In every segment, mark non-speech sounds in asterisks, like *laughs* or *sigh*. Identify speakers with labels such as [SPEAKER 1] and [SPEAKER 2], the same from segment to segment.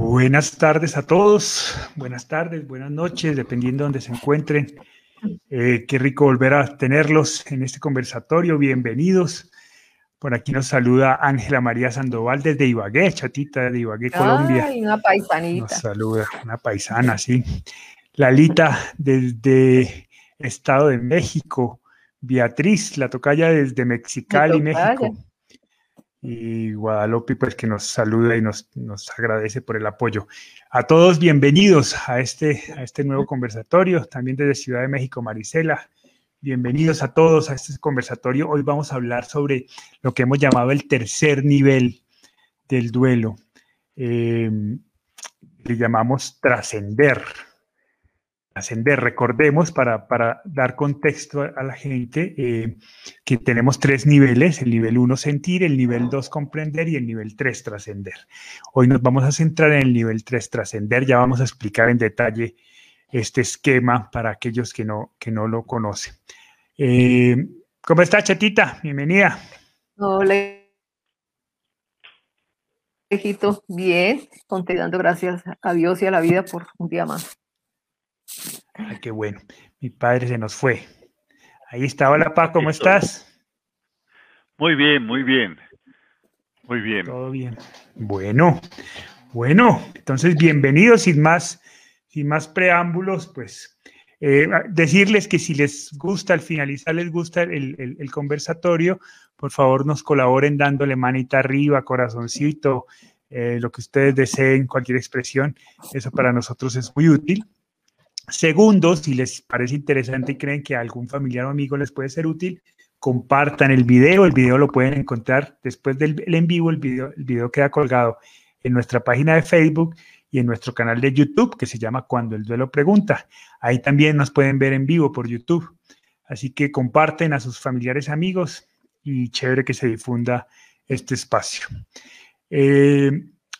[SPEAKER 1] Buenas tardes a todos, buenas tardes, buenas noches, dependiendo de donde se encuentren. Eh, qué rico volver a tenerlos en este conversatorio, bienvenidos. Por aquí nos saluda Ángela María Sandoval desde Ibagué, chatita de Ibagué, Colombia.
[SPEAKER 2] Ay, una paisanita.
[SPEAKER 1] Nos saluda, una paisana, sí. Lalita desde Estado de México. Beatriz, la tocaya desde Mexicali, México y Guadalupe, pues que nos saluda y nos, nos, agradece por el apoyo. A todos, bienvenidos a este, a este nuevo conversatorio, también desde Ciudad de México, Marisela. Bienvenidos a todos a este conversatorio. Hoy vamos a hablar sobre lo que hemos llamado el tercer nivel del duelo. Eh, le llamamos trascender ascender. Recordemos, para, dar contexto a, la gente, eh, que tenemos tres niveles, el nivel 1 sentir, el nivel 2 comprender y el nivel 3 trascender. Hoy nos vamos a centrar en el nivel 3 trascender, ya vamos a explicar en detalle este esquema para aquellos que no, que no lo conocen. Eh, ¿Cómo está, Chatita? Bienvenida.
[SPEAKER 2] Hola. Bien, dando gracias a Dios y a la vida por un día más.
[SPEAKER 1] Ay, qué bueno. Mi padre se nos fue. Ahí está. Hola, Pa, ¿cómo estás?
[SPEAKER 3] Muy bien, muy bien. Muy bien.
[SPEAKER 1] Todo bien. Bueno, bueno, entonces bienvenidos sin más, sin más preámbulos, pues eh, decirles que si les gusta, al finalizar les gusta el, conversatorio, por favor nos colaboren dándole manita arriba, corazoncito, eh, lo que ustedes deseen, cualquier expresión, eso para nosotros es muy útil. Segundo, si les parece interesante y creen que a algún familiar o amigo les puede ser útil, compartan el video. El video lo pueden encontrar después del en vivo. El video, el video queda colgado en nuestra página de Facebook y en nuestro canal de YouTube que se llama Cuando el Duelo Pregunta. Ahí también nos pueden ver en vivo por YouTube. Así que comparten a sus familiares amigos y chévere que se difunda este espacio. Eh,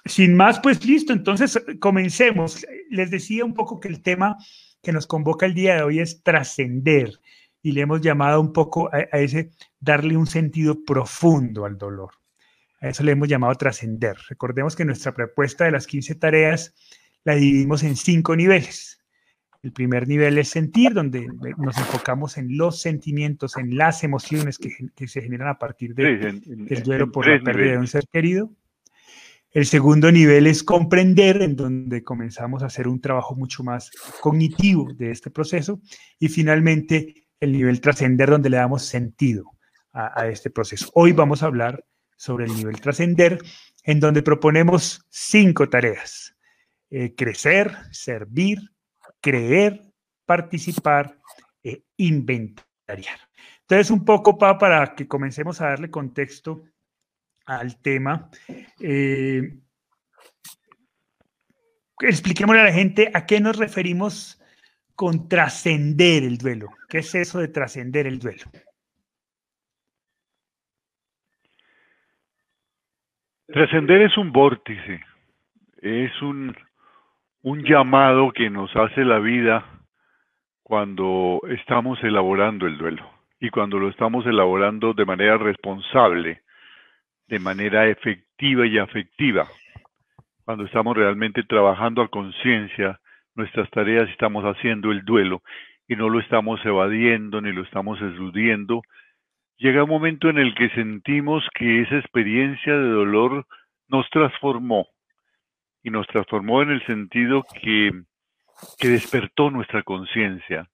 [SPEAKER 1] sin más, pues listo, entonces comencemos. Les decía un poco que el tema que nos convoca el día de hoy es trascender y le hemos llamado un poco a, ese darle un sentido profundo al dolor. A eso le hemos llamado trascender. Recordemos que nuestra propuesta de las 15 tareas la dividimos en cinco niveles. El primer nivel es sentir, donde nos enfocamos en los sentimientos, en las emociones que, se generan a partir del duelo por la pérdida de un ser querido. El segundo nivel es comprender, en donde comenzamos a hacer un trabajo mucho más cognitivo de este proceso. Y finalmente, el nivel trascender, donde le damos sentido a, este proceso. Hoy vamos a hablar sobre el nivel trascender, en donde proponemos cinco tareas. Eh, crecer, servir, creer, participar e inventariar. Entonces, un poco para que comencemos a darle contexto al tema. Eh, expliquémosle a la gente a qué nos referimos con trascender el duelo. ¿Qué es eso de trascender el duelo?
[SPEAKER 3] Trascender es un vórtice, es un, un llamado que nos hace la vida cuando estamos elaborando el duelo y cuando lo estamos elaborando de manera responsable, de manera efectiva y afectiva. Cuando estamos realmente trabajando a conciencia nuestras tareas, estamos haciendo el duelo y no lo estamos evadiendo ni lo estamos eludiendo, llega un momento en el que sentimos que esa experiencia de dolor nos transformó y nos transformó en el sentido que, que despertó nuestra conciencia,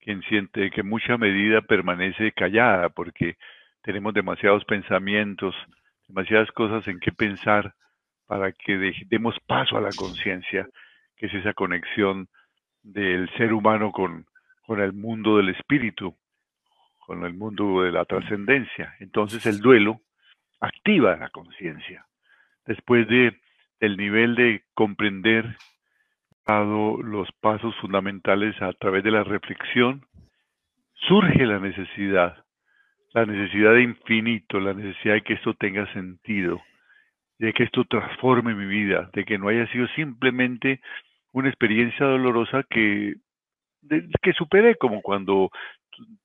[SPEAKER 3] que siente que en mucha medida permanece callada porque tenemos demasiados pensamientos, demasiadas cosas en qué pensar para que demos paso a la conciencia, que es esa conexión del ser humano con, con el mundo del espíritu, con el mundo de la trascendencia. Entonces el duelo activa la conciencia. Después de el nivel de comprender dado los pasos fundamentales a través de la reflexión, surge la necesidad la necesidad de infinito, la necesidad de que esto tenga sentido, de que esto transforme mi vida, de que no haya sido simplemente una experiencia dolorosa que, que superé, como cuando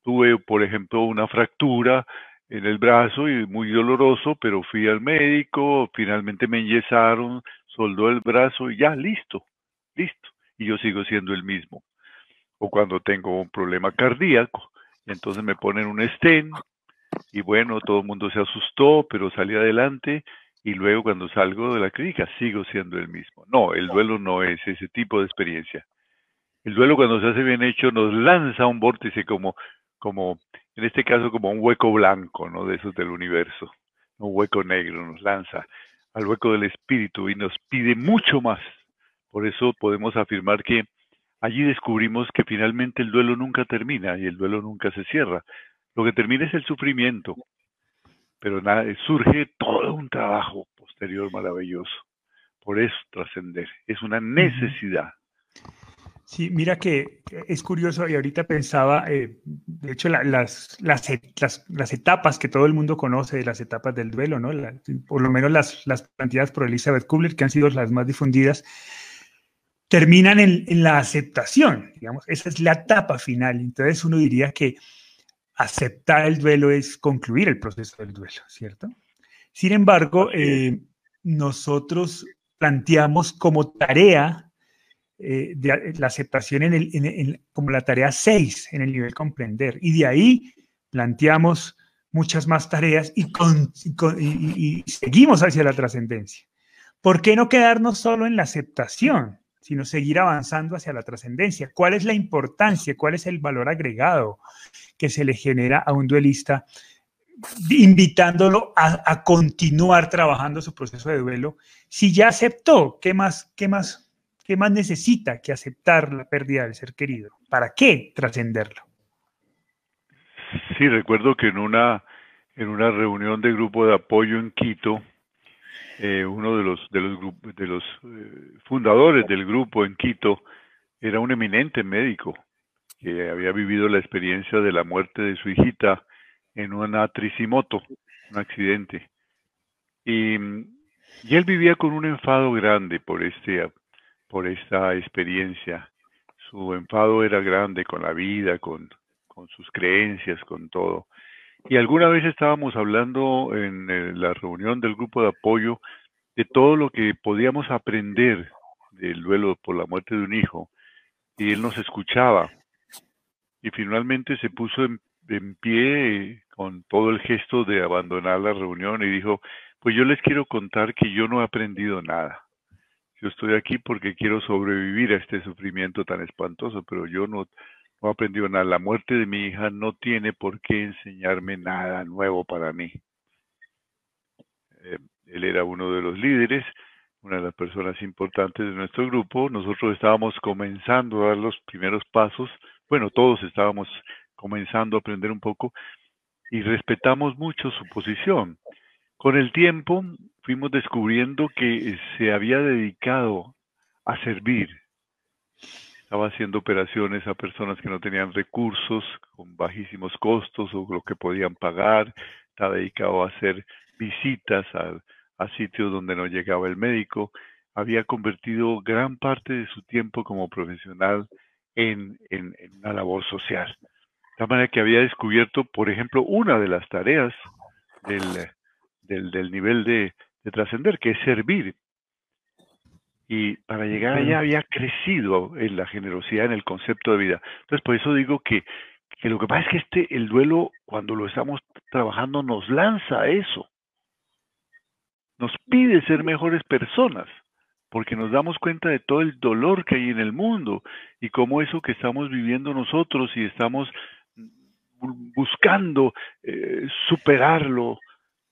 [SPEAKER 3] tuve, por ejemplo, una fractura en el brazo y muy doloroso, pero fui al médico, finalmente me enyesaron, soldó el brazo y ya, listo, listo. Y yo sigo siendo el mismo. O cuando tengo un problema cardíaco, entonces me ponen un stent y bueno, todo el mundo se asustó, pero salí adelante y luego cuando salgo de la clínica sigo siendo el mismo. No, el duelo no es ese tipo de experiencia. El duelo cuando se hace bien hecho nos lanza un vórtice como, como, en este caso como un hueco blanco, ¿no? De esos del universo. Un hueco negro nos lanza al hueco del espíritu y nos pide mucho más. Por eso podemos afirmar que allí descubrimos que finalmente el duelo nunca termina y el duelo nunca se cierra. Lo que termina es el sufrimiento, pero nada, surge todo un trabajo posterior maravilloso. Por eso trascender, es una necesidad.
[SPEAKER 1] Sí, mira que es curioso y ahorita pensaba, eh, de hecho, las, las, las, etapas que todo el mundo conoce, las etapas del duelo, ¿no? por lo menos las, las planteadas por Elizabeth Kubler, que han sido las más difundidas, terminan en, en, la aceptación, digamos, esa es la etapa final. Entonces uno diría que aceptar el duelo es concluir el proceso del duelo, ¿cierto? Sin embargo, eh, nosotros planteamos como tarea eh, de, la aceptación en el, como la tarea 6 en el nivel comprender. Y de ahí planteamos muchas más tareas y, y, seguimos hacia la trascendencia. ¿Por qué no quedarnos solo en la aceptación, sino seguir avanzando hacia la trascendencia? ¿Cuál es la importancia, cuál es el valor agregado que se le genera a un duelista, invitándolo a, a continuar trabajando su proceso de duelo? Si ya aceptó, ¿qué más, qué más ¿Qué más necesita que aceptar la pérdida del ser querido? ¿Para qué trascenderlo?
[SPEAKER 3] Sí, recuerdo que en una, en una reunión de grupo de apoyo en Quito, eh, uno de los, de los, de los eh, fundadores del grupo en Quito era un eminente médico que había vivido la experiencia de la muerte de su hijita en una tricimoto, un accidente. Y, él vivía con un enfado grande por este por esta experiencia. Su enfado era grande con la vida, con sus creencias, con todo. Y alguna vez estábamos hablando en eh, la reunión del grupo de apoyo de todo lo que podíamos aprender del duelo por la muerte de un hijo. Y él nos escuchaba. Y finalmente se puso en, en pie con todo el gesto de abandonar la reunión y dijo, pues yo les quiero contar que yo no he aprendido nada. Yo estoy aquí porque quiero sobrevivir a este sufrimiento tan espantoso, pero yo no, no he aprendido nada. La muerte de mi hija no tiene por qué enseñarme nada nuevo para mí. Eh, él era uno de los líderes, una de las personas importantes de nuestro grupo. Nosotros estábamos comenzando a dar los primeros pasos. Bueno, todos estábamos comenzando a aprender un poco y respetamos mucho su posición. Con el tiempo fuimos descubriendo que se había dedicado a servir. Estaba haciendo operaciones a personas que no tenían recursos, con bajísimos costos o lo que podían pagar. Estaba dedicado a hacer visitas a, sitios donde no llegaba el médico. Había convertido gran parte de su tiempo como profesional en, una labor social. De manera que había descubierto, por ejemplo, una de las tareas del, nivel de trascender, que es servir. Y para llegar allá había crecido en la generosidad, en el concepto de vida. Entonces, por eso digo que, que lo que pasa es que este, el duelo, cuando lo estamos trabajando, nos lanza a eso. Nos pide ser mejores personas, porque nos damos cuenta de todo el dolor que hay en el mundo y cómo eso que estamos viviendo nosotros y estamos buscando eh, superarlo,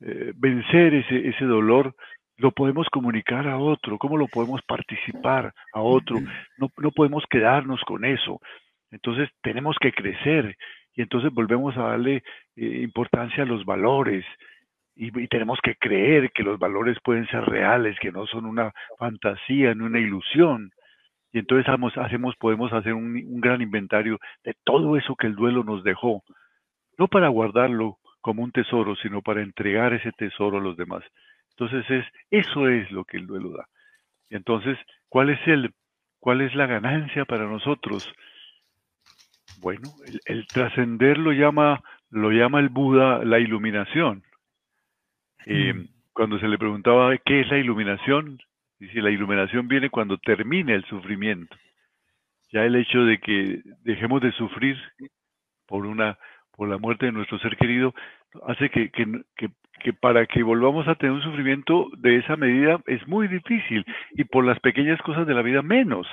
[SPEAKER 3] eh, vencer ese, ese dolor, lo podemos comunicar a otro, cómo lo podemos participar a otro, no, no podemos quedarnos con eso. Entonces tenemos que crecer y entonces volvemos a darle eh, importancia a los valores y, tenemos que creer que los valores pueden ser reales, que no son una fantasía, ni una ilusión. Y entonces hacemos, hacemos podemos hacer un, un gran inventario de todo eso que el duelo nos dejó, no para guardarlo como un tesoro, sino para entregar ese tesoro a los demás. Entonces es eso es lo que el duelo da. Y entonces, ¿cuál es el cuál es la ganancia para nosotros? Bueno, el, trascender lo llama lo llama el Buda la iluminación. Eh, cuando se le preguntaba qué es la iluminación, si la iluminación viene cuando termine el sufrimiento. Ya el hecho de que dejemos de sufrir por una por la muerte de nuestro ser querido hace que, que, que para que volvamos a tener un sufrimiento de esa medida es muy difícil y por las pequeñas cosas de la vida menos.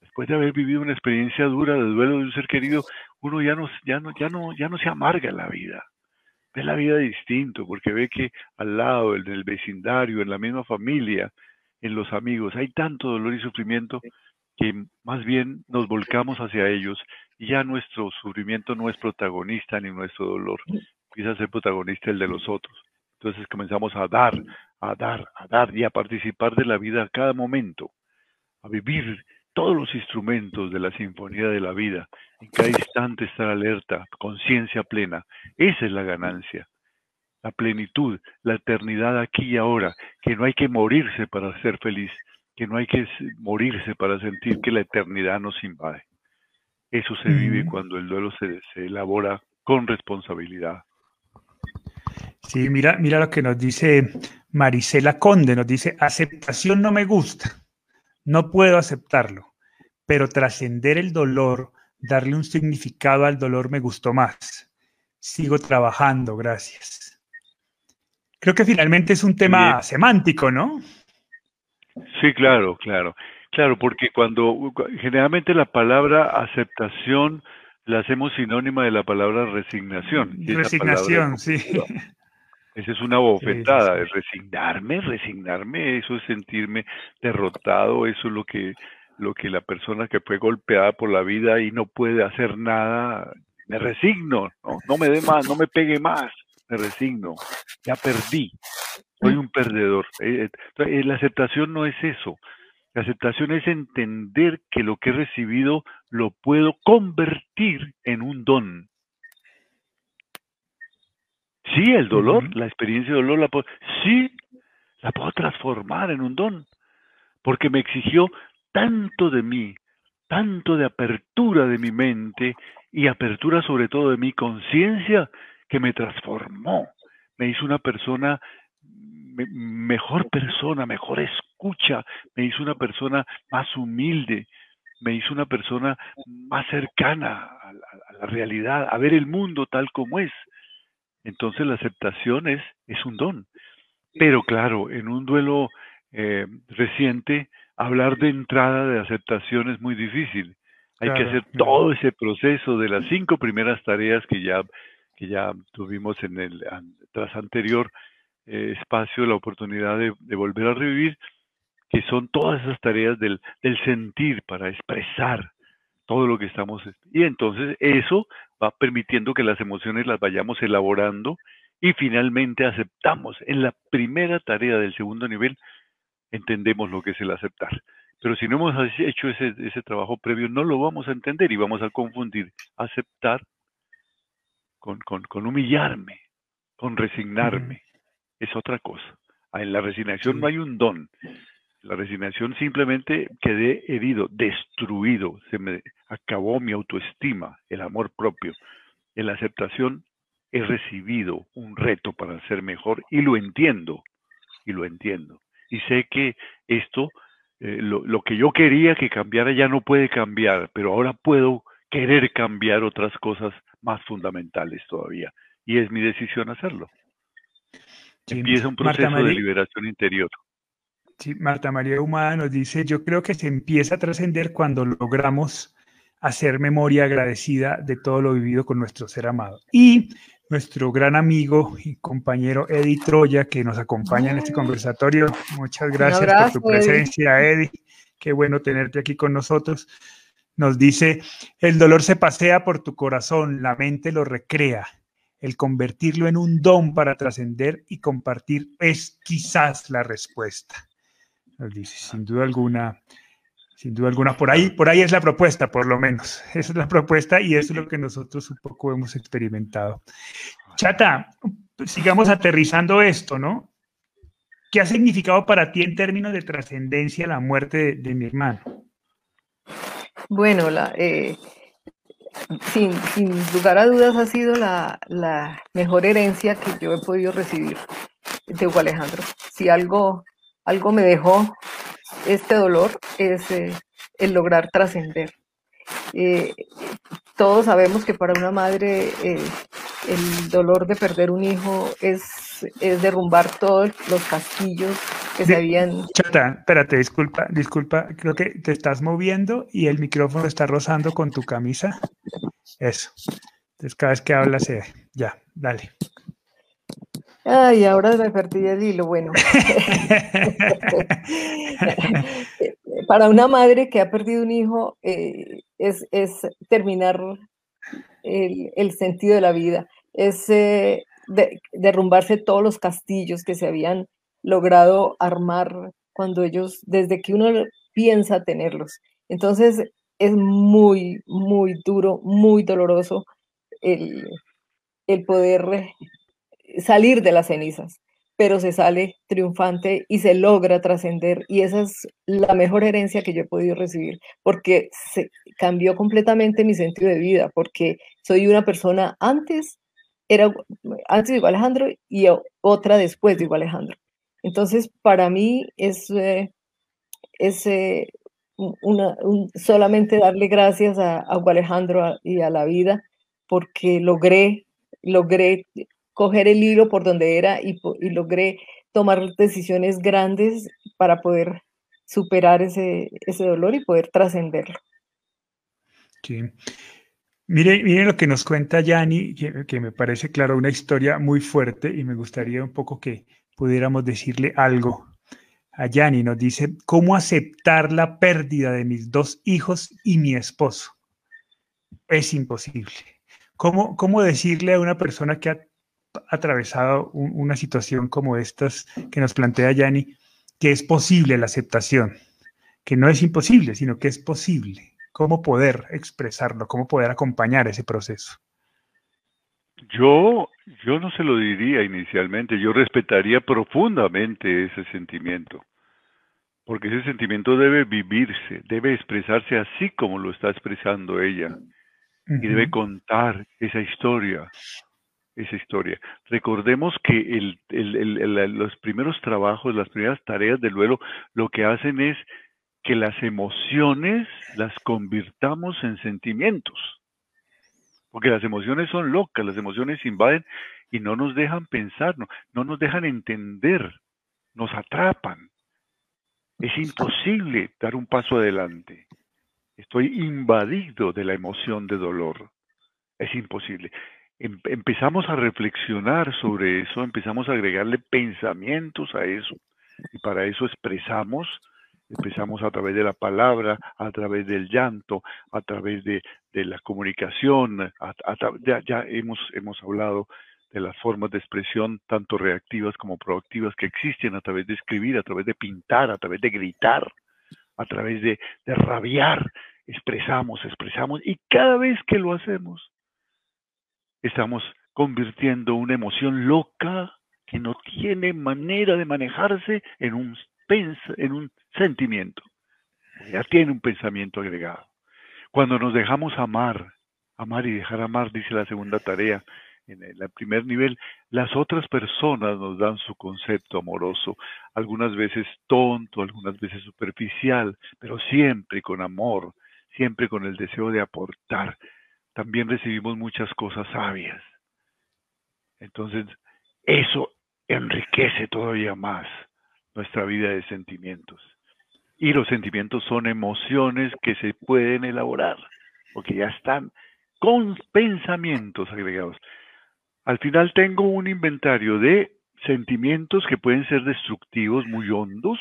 [SPEAKER 3] Después de haber vivido una experiencia dura de duelo de un ser querido, uno ya no, ya no, ya no, ya no se amarga la vida. Ve la vida distinto, porque ve que al lado, en el vecindario, en la misma familia, en los amigos, hay tanto dolor y sufrimiento que más bien nos volcamos hacia ellos y ya nuestro sufrimiento no es protagonista ni nuestro dolor, empieza a ser protagonista el de los otros. Entonces comenzamos a dar, a dar, a dar y a participar de la vida a cada momento, a vivir todos los instrumentos de la sinfonía de la vida, en cada instante estar alerta, conciencia plena. Esa es la ganancia, la plenitud, la eternidad aquí y ahora, que no hay que morirse para ser feliz, que no hay que morirse para sentir que la eternidad nos invade. Eso se vive cuando el duelo se, se elabora con responsabilidad.
[SPEAKER 1] Sí, mira, mira lo que nos dice Marisela Conde, nos dice, aceptación no me gusta, no puedo aceptarlo, pero trascender el dolor, darle un significado al dolor me gustó más. Sigo trabajando, gracias. Creo que finalmente es un tema semántico, ¿no?
[SPEAKER 3] Sí, claro, claro. Claro, porque cuando generalmente la palabra aceptación la hacemos sinónima de la palabra resignación.
[SPEAKER 1] resignación, sí.
[SPEAKER 3] Esa es una bofetada, de resignarme, resignarme, eso es sentirme derrotado, eso es lo que, lo que la persona que fue golpeada por la vida y no puede hacer nada, me resigno, no, no me dé más, no me pegue más, me resigno, ya perdí, soy un perdedor. Eh, eh, la aceptación no es eso, la aceptación es entender que lo que he recibido lo puedo convertir en un don. Sí, el dolor, la experiencia de dolor, la puedo, sí, la puedo transformar en un don, porque me exigió tanto de mí, tanto de apertura de mi mente y apertura sobre todo de mi conciencia, que me transformó, me hizo una persona, mejor persona, mejor escucha, me hizo una persona más humilde, me hizo una persona más cercana a la realidad, a ver el mundo tal como es. Entonces la aceptación es, es un don. Pero claro, en un duelo eh, reciente, hablar de entrada de aceptación es muy difícil. Hay que hacer todo ese proceso de las cinco primeras tareas que ya, que ya tuvimos en el tras anterior eh, espacio, la oportunidad de, de, volver a revivir, que son todas esas tareas del, del sentir para expresar todo lo que estamos. Y entonces eso va permitiendo que las emociones las vayamos elaborando y finalmente aceptamos. En la primera tarea del segundo nivel entendemos lo que es el aceptar. Pero si no hemos hecho ese, ese trabajo previo, no lo vamos a entender y vamos a confundir aceptar con, con, con humillarme, con resignarme. Es otra cosa. Ah, en la resignación no hay un don. La resignación simplemente quedé herido, destruido, se me acabó mi autoestima, el amor propio. En la aceptación he recibido un reto para ser mejor y lo entiendo, y lo entiendo. Y sé que esto, eh, lo, lo que yo quería que cambiara ya no puede cambiar, pero ahora puedo querer cambiar otras cosas más fundamentales todavía. Y es mi decisión hacerlo. Empieza un proceso de liberación interior.
[SPEAKER 1] Sí, Marta María Humada nos dice, yo creo que se empieza a trascender cuando logramos hacer memoria agradecida de todo lo vivido con nuestro ser amado. Y nuestro gran amigo y compañero Eddie Troya, que nos acompaña en este conversatorio. Muchas gracias por tu presencia, Eddie. Qué bueno tenerte aquí con nosotros. Nos dice, el dolor se pasea por tu corazón, la mente lo recrea. El convertirlo en un don para trascender y compartir es quizás la respuesta sin duda alguna, sin duda alguna, por ahí, por ahí es la propuesta, por lo menos. *laughs* Esa es la propuesta y eso es lo que nosotros un poco hemos experimentado. Chata, sigamos aterrizando esto, ¿no? ¿Qué ha significado para ti en términos de trascendencia la muerte de, mi hermano?
[SPEAKER 2] Bueno, la, eh, sin, sin, lugar a dudas ha sido la, la, mejor herencia que yo he podido recibir de Hugo Alejandro. Si algo algo me dejó este dolor es eh, el lograr trascender. Eh, todos sabemos que para una madre eh, el dolor de perder un hijo es, es derrumbar todos los castillos que se habían...
[SPEAKER 1] Chata, espérate, disculpa, disculpa, creo que te estás moviendo y el micrófono está rozando con tu camisa. Eso. Entonces cada vez que hablas, ya, dale.
[SPEAKER 2] Ay, ahora me perdí el hilo. Bueno, *laughs* para una madre que ha perdido un hijo eh, es, terminar el, sentido de la vida, es eh, derrumbarse todos los castillos que se habían logrado armar cuando ellos, desde que uno piensa tenerlos. Entonces es muy, muy duro, muy doloroso el, el poder salir de las cenizas, pero se sale triunfante y se logra trascender. Y esa es la mejor herencia que yo he podido recibir, porque se cambió completamente mi sentido de vida, porque soy una persona antes, era antes de Alejandro y otra después de Alejandro. Entonces, para mí es, eh, es eh, una, solamente darle gracias a, a Alejandro y a la vida, porque logré, logré coger el hilo por donde era y, logré tomar decisiones grandes para poder superar ese, ese dolor y poder trascenderlo.
[SPEAKER 1] Sí. Mire, mire lo que nos cuenta Yanni, que, me parece, claro, una historia muy fuerte y me gustaría un poco que pudiéramos decirle algo a Yanni. Nos dice, ¿cómo aceptar la pérdida de mis dos hijos y mi esposo? Es imposible. ¿Cómo, cómo decirle a una persona que ha atravesado una situación como estas que nos plantea Yanni, que es posible la aceptación, que no es imposible, sino que es posible. ¿Cómo poder expresarlo? ¿Cómo poder acompañar ese proceso?
[SPEAKER 3] Yo, yo no se lo diría inicialmente, yo respetaría profundamente ese sentimiento, porque ese sentimiento debe vivirse, debe expresarse así como lo está expresando ella, y debe contar esa historia, esa historia. Recordemos que los primeros trabajos, las primeras tareas del duelo, lo que hacen es que las emociones las convirtamos en sentimientos. Porque las emociones son locas, las emociones invaden y no nos dejan pensar, no, no nos dejan entender, nos atrapan. Es imposible dar un paso adelante. Estoy invadido de la emoción de dolor. Es imposible. Em, empezamos a reflexionar sobre eso, empezamos a agregarle pensamientos a eso. Y para eso expresamos, empezamos a través de la palabra, a través del llanto, a través de, la comunicación, ya, hemos, hemos hablado de las formas de expresión tanto reactivas como proactivas que existen a través de escribir, a través de pintar, a través de gritar, a través de, de rabiar, expresamos, expresamos y cada vez que lo hacemos estamos convirtiendo una emoción loca que no tiene manera de manejarse en un, en un sentimiento. Ya tiene un pensamiento agregado. Cuando nos dejamos amar, amar y dejar amar, dice la segunda tarea, en el primer nivel, las otras personas nos dan su concepto amoroso, algunas veces tonto, algunas veces superficial, pero siempre con amor, siempre con el deseo de aportar, también recibimos muchas cosas sabias. Entonces, eso enriquece todavía más nuestra vida de sentimientos. Y los sentimientos son emociones que se pueden elaborar, porque ya están con pensamientos agregados. Al final tengo un inventario de sentimientos que pueden ser destructivos, muy hondos,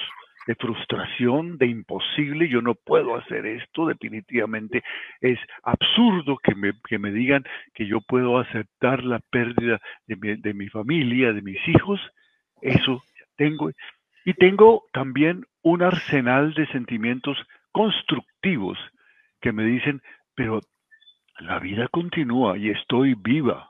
[SPEAKER 3] de frustración, de imposible, yo no puedo hacer esto, definitivamente es absurdo que me, que me digan que yo puedo aceptar la pérdida de mi, de mi familia, de mis hijos, eso tengo. Y tengo también un arsenal de sentimientos constructivos que me dicen, pero la vida continúa y estoy viva.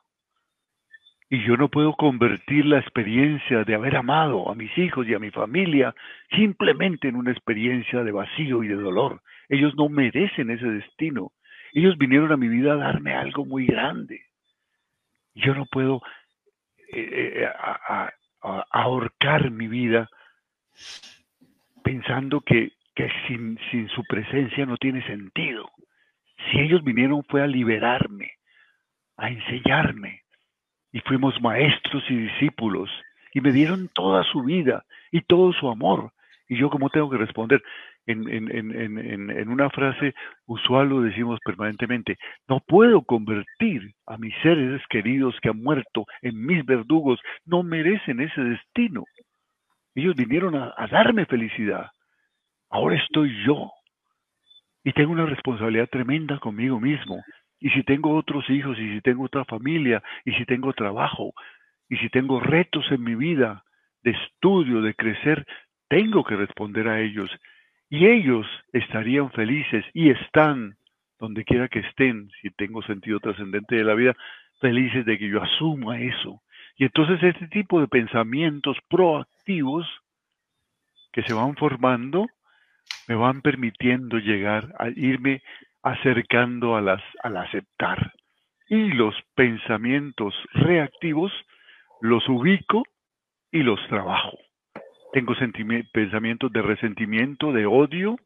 [SPEAKER 3] Y yo no puedo convertir la experiencia de haber amado a mis hijos y a mi familia simplemente en una experiencia de vacío y de dolor. Ellos no merecen ese destino. Ellos vinieron a mi vida a darme algo muy grande. Yo no puedo eh, eh, ahorcar mi vida pensando que, que sin, sin su presencia no tiene sentido. Si ellos vinieron fue a liberarme, a enseñarme, y fuimos maestros y discípulos, y me dieron toda su vida y todo su amor. Y yo como tengo que responder, en, en, en, en, una frase usual lo decimos permanentemente, no puedo convertir a mis seres queridos que han muerto en mis verdugos, no merecen ese destino. Ellos vinieron a, a darme felicidad. Ahora estoy yo. Y tengo una responsabilidad tremenda conmigo mismo. Y si tengo otros hijos, y si tengo otra familia, y si tengo trabajo, y si tengo retos en mi vida de estudio, de crecer, tengo que responder a ellos. Y ellos estarían felices y están, donde quiera que estén, si tengo sentido trascendente de la vida, felices de que yo asuma eso. Y entonces este tipo de pensamientos proactivos que se van formando me van permitiendo llegar a irme acercando a las, al aceptar. Y los pensamientos reactivos los ubico y los trabajo. Tengo pensamientos de resentimiento, de odio,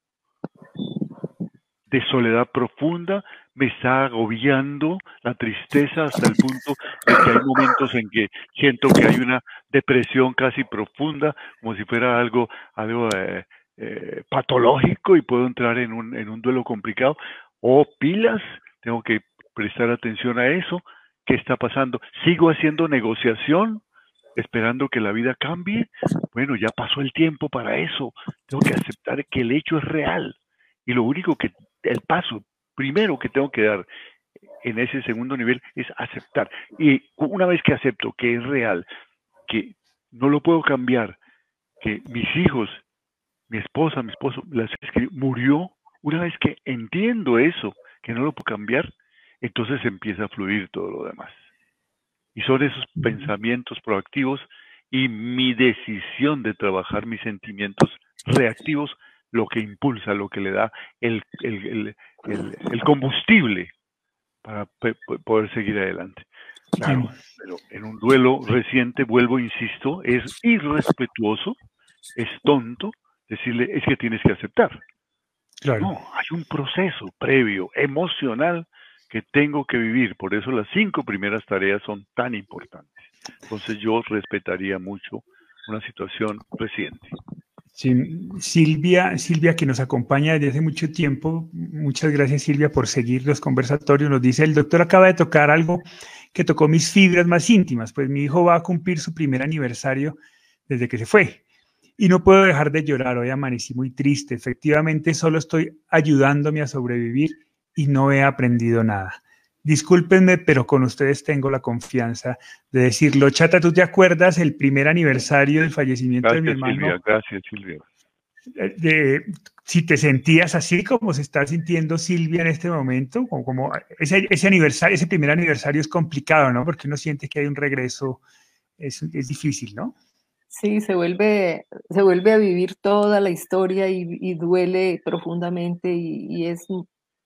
[SPEAKER 3] de soledad profunda, me está agobiando la tristeza hasta el punto de que hay momentos en que siento que hay una depresión casi profunda, como si fuera algo, algo eh, eh, patológico y puedo entrar en un, en un duelo complicado. O pilas, tengo que prestar atención a eso. ¿Qué está pasando? ¿Sigo haciendo negociación? esperando que la vida cambie, bueno, ya pasó el tiempo para eso. Tengo que aceptar que el hecho es real. Y lo único que, el paso primero que tengo que dar en ese segundo nivel es aceptar. Y una vez que acepto que es real, que no lo puedo cambiar, que mis hijos, mi esposa, mi esposo, murió, una vez que entiendo eso, que no lo puedo cambiar, entonces empieza a fluir todo lo demás. Y son esos pensamientos proactivos y mi decisión de trabajar mis sentimientos reactivos lo que impulsa, lo que le da el, combustible para poder seguir adelante. Claro, pero en un duelo reciente, vuelvo, insisto, es irrespetuoso, es tonto decirle, es que tienes que aceptar. Claro. No, hay un proceso previo, emocional, que tengo que vivir. Por eso las cinco primeras tareas son tan importantes. Entonces yo respetaría mucho una situación reciente.
[SPEAKER 1] Silvia, Silvia, que nos acompaña desde hace mucho tiempo, muchas gracias Silvia por seguir los conversatorios, nos dice, el doctor acaba de tocar algo que tocó mis fibras más íntimas, pues mi hijo va a cumplir su primer aniversario desde que se fue y no puedo dejar de llorar, hoy amanecí muy triste, efectivamente solo estoy ayudándome a sobrevivir y no he aprendido nada. Discúlpenme, pero con ustedes tengo la confianza de decirlo. Chata, ¿tú te acuerdas el primer aniversario del fallecimiento de mi hermano?
[SPEAKER 3] Silvia, gracias, Silvia.
[SPEAKER 1] Eh, si te sentías así como se está sintiendo Silvia en este momento, como, como ese, ese, aniversario, ese primer aniversario es complicado, ¿no? Porque uno siente que hay un regreso, es, es difícil, ¿no?
[SPEAKER 2] Sí, se vuelve, se vuelve a vivir toda la historia y, duele profundamente y, y, es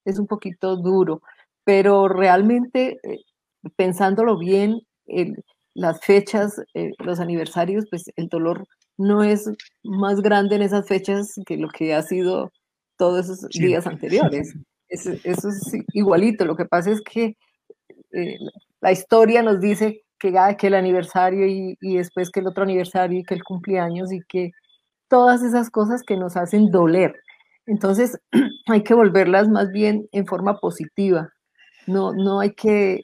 [SPEAKER 2] es un poquito duro, pero realmente, eh, pensándolo bien, las fechas, eh, los aniversarios, pues el dolor no es más grande en esas fechas que lo que ha sido todos esos días anteriores. *laughs* eso es igualito. Lo que pasa es que eh, la historia nos dice que, el aniversario y, y, después que el otro aniversario y que el cumpleaños y que todas esas cosas que nos hacen doler. Entonces, *clears throat* hay que volverlas más bien en forma positiva. No, no hay que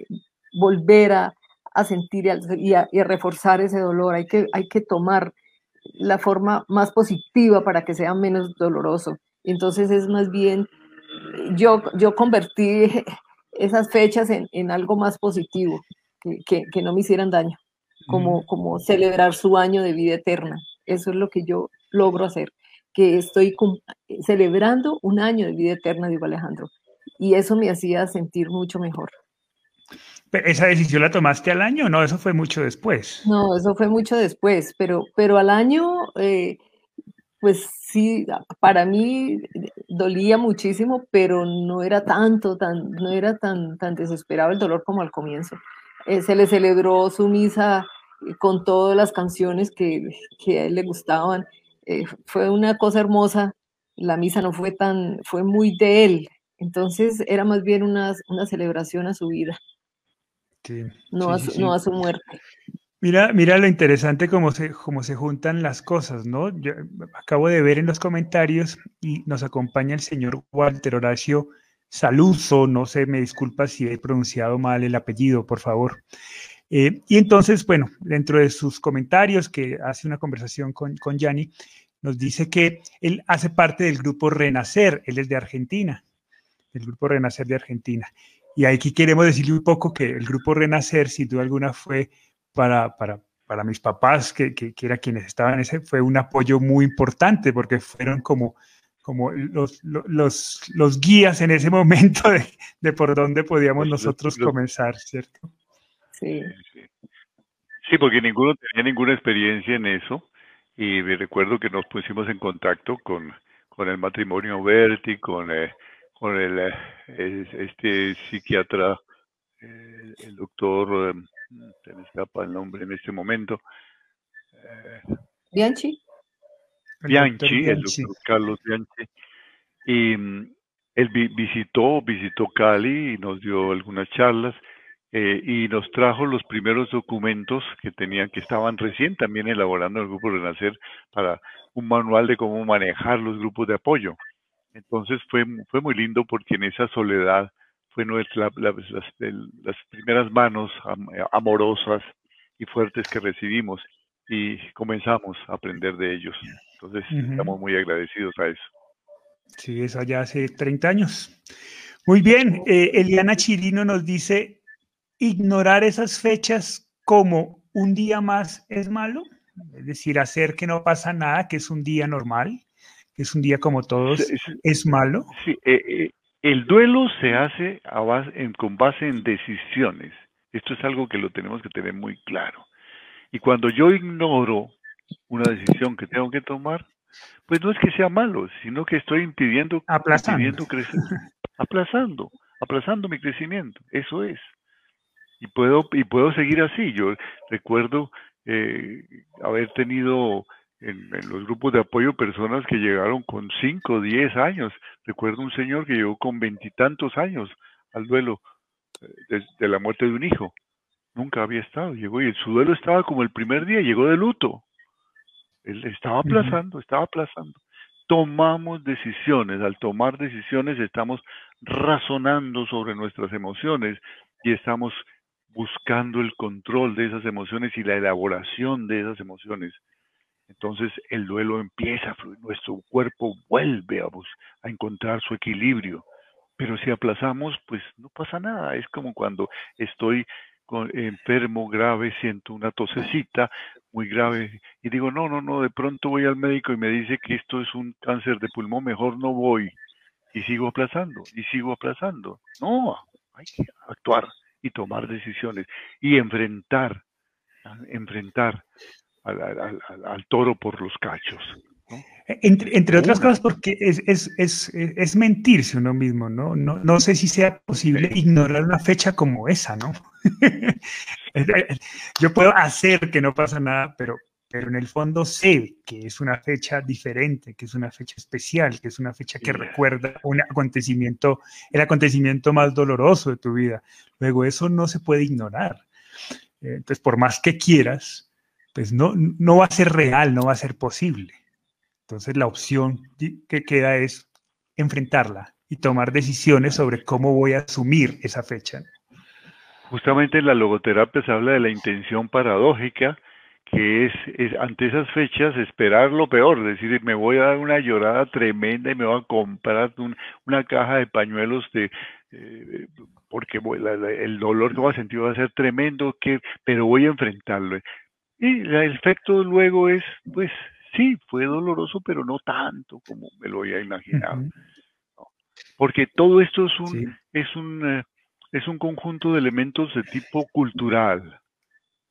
[SPEAKER 2] volver a, sentir y a, reforzar ese dolor. Hay que, hay que tomar la forma más positiva para que sea menos doloroso. Entonces es más bien, yo, yo convertí *laughs* esas fechas en, algo más positivo, que, no me hicieran daño, como, como celebrar su año de vida eterna. Eso es lo que yo logro hacer que estoy celebrando un año de vida eterna, digo Alejandro. Y eso me hacía sentir mucho mejor.
[SPEAKER 1] ¿Esa decisión la tomaste al año? No, eso fue mucho después.
[SPEAKER 2] No, eso fue mucho después, pero, pero al año, eh, pues sí, para mí dolía muchísimo, pero no era tanto, tan, no era tan, tan desesperado el dolor como al comienzo. Eh, se le celebró su misa con todas las canciones que, que a él le gustaban eh, fue una cosa hermosa. La misa no fue tan, fue muy de él. Entonces era más bien una, una celebración a su vida, no, a su, no a su muerte.
[SPEAKER 1] Mira, mira lo interesante cómo se, cómo se juntan las cosas, ¿no? Yo acabo de ver en los comentarios y nos acompaña el señor Walter Horacio Saluso, no sé, me disculpa si he pronunciado mal el apellido, por favor. Eh, y entonces, bueno, dentro de sus comentarios, que hace una conversación con, con nos dice que él hace parte del grupo Renacer, él es de Argentina, del grupo Renacer de Argentina. Y aquí queremos decirle un poco que el grupo Renacer, sin duda alguna, fue para, para, para mis papás, que, que, que, era quienes estaban ese, fue un apoyo muy importante porque fueron como, como los, los, los guías en ese momento de, de por dónde podíamos nosotros comenzar, ¿cierto?
[SPEAKER 3] Sí. sí. porque ninguno tenía ninguna experiencia en eso y me recuerdo que nos pusimos en contacto con, con el matrimonio Berti, con, eh, con el, eh, este psiquiatra, eh, el doctor em, se me escapa el nombre en este momento.
[SPEAKER 2] Eh, Bianchi.
[SPEAKER 3] Bianchi, el doctor Carlos Bianchi. Y mm, él visitó, visitó Cali y nos dio algunas charlas eh, y nos trajo los primeros documentos que tenían, que estaban recién también elaborando el grupo Renacer para un manual de cómo manejar los grupos de apoyo. Entonces fue, fue muy lindo porque en esa soledad fue nuestra, las, las, primeras manos amorosas y fuertes que recibimos y comenzamos a aprender de ellos. Entonces, estamos muy agradecidos a eso.
[SPEAKER 1] Sí, eso ya hace 30 años. Muy bien, eh, Eliana Chirino nos dice, ignorar esas fechas como un día más es malo, es decir, hacer que no pasa nada, que es un día normal, que es un día como todos, es, malo.
[SPEAKER 3] Sí, eh, eh, el duelo se hace con base en decisiones. Esto es algo que lo tenemos que tener muy claro. Y cuando yo ignoro una decisión que tengo que tomar, pues no es que sea malo, sino que estoy impidiendo, impidiendo crecer, aplazando, aplazando mi crecimiento. Eso es. Y puedo, y puedo seguir así. Yo recuerdo eh, haber tenido en, los grupos de apoyo personas que llegaron con 5 o 10 años. Recuerdo un señor que llegó con veintitantos años al duelo eh, de, la muerte de un hijo. Nunca había estado, llegó y su duelo estaba como el primer día, llegó de luto. Él estaba aplazando, estaba aplazando. Tomamos decisiones, al tomar decisiones estamos razonando sobre nuestras emociones y estamos buscando el control de esas emociones y la elaboración de esas emociones. Entonces el duelo empieza a fluir, nuestro cuerpo vuelve a, a encontrar su equilibrio. Pero si aplazamos, pues no pasa nada. Es como cuando estoy enfermo, grave, siento una tosecita muy grave y digo, no, no, no, de pronto voy al médico y me dice que esto es un cáncer de pulmón, mejor no voy. Y sigo aplazando, y sigo aplazando. No, hay que actuar y tomar decisiones y enfrentar, enfrentar al, toro por los cachos.
[SPEAKER 1] Entre, otras cosas, porque es, es, es, es, mentirse uno mismo, ¿no? ¿no? No sé si sea posible ignorar una fecha como esa, ¿no? *laughs* Yo puedo hacer que no pasa nada, pero, pero en el fondo sé que es una fecha diferente, que es una fecha especial, que es una fecha que recuerda un acontecimiento, el acontecimiento más doloroso de tu vida. Luego, eso no se puede ignorar. Entonces, por más que quieras, pues no, no va a ser real, no va a ser posible. Entonces la opción que queda es enfrentarla y tomar decisiones sobre cómo voy a asumir esa fecha.
[SPEAKER 3] Justamente en la logoterapia se habla de la intención paradójica, que es, ante esas fechas esperar lo peor, decir, me voy a dar una llorada tremenda y me voy a comprar una caja de pañuelos de, eh, porque el dolor que voy a sentir va a ser tremendo, que, pero voy a enfrentarlo. Y el efecto luego es, pues sí, fue doloroso, pero no tanto como me lo había imaginado. Porque todo esto es un, es un, eh, es un conjunto de elementos de tipo cultural,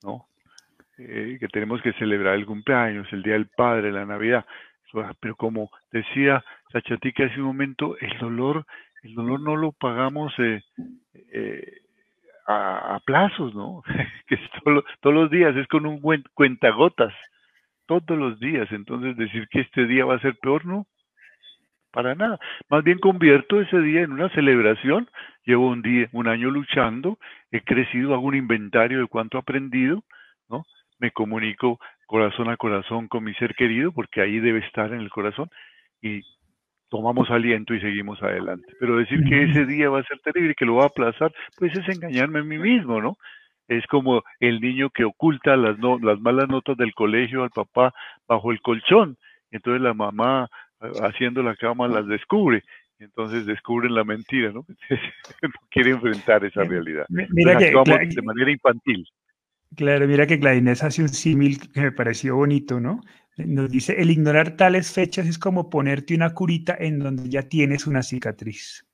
[SPEAKER 3] ¿no? Eh, que tenemos que celebrar el cumpleaños, el Día del Padre, la Navidad. Pero como decía Sachatica hace un momento, el dolor, el dolor no lo pagamos eh, eh a, plazos, ¿no? *laughs* que todos los días, es con un buen cuentagotas. Todos los días. Entonces decir que este día va a ser peor, no, para nada. Más bien convierto ese día en una celebración. Llevo un día, un año luchando, he crecido, hago un inventario de cuánto he aprendido, ¿no? Me comunico corazón a corazón con mi ser querido, porque ahí debe estar en el corazón, y tomamos aliento y seguimos adelante. Pero decir que ese día va a ser terrible y que lo va a aplazar, pues es engañarme a mí mismo, ¿no? Es como el niño que oculta las, no, las malas notas del colegio al papá bajo el colchón. Entonces la mamá haciendo la cama las descubre. Entonces descubren la mentira, ¿no? *laughs* no quiere enfrentar esa realidad. Mira que, de manera infantil.
[SPEAKER 1] Claro, mira que Gladinés hace un símil que me pareció bonito, ¿no? Nos dice, el ignorar tales fechas es como ponerte una curita en donde ya tienes una cicatriz.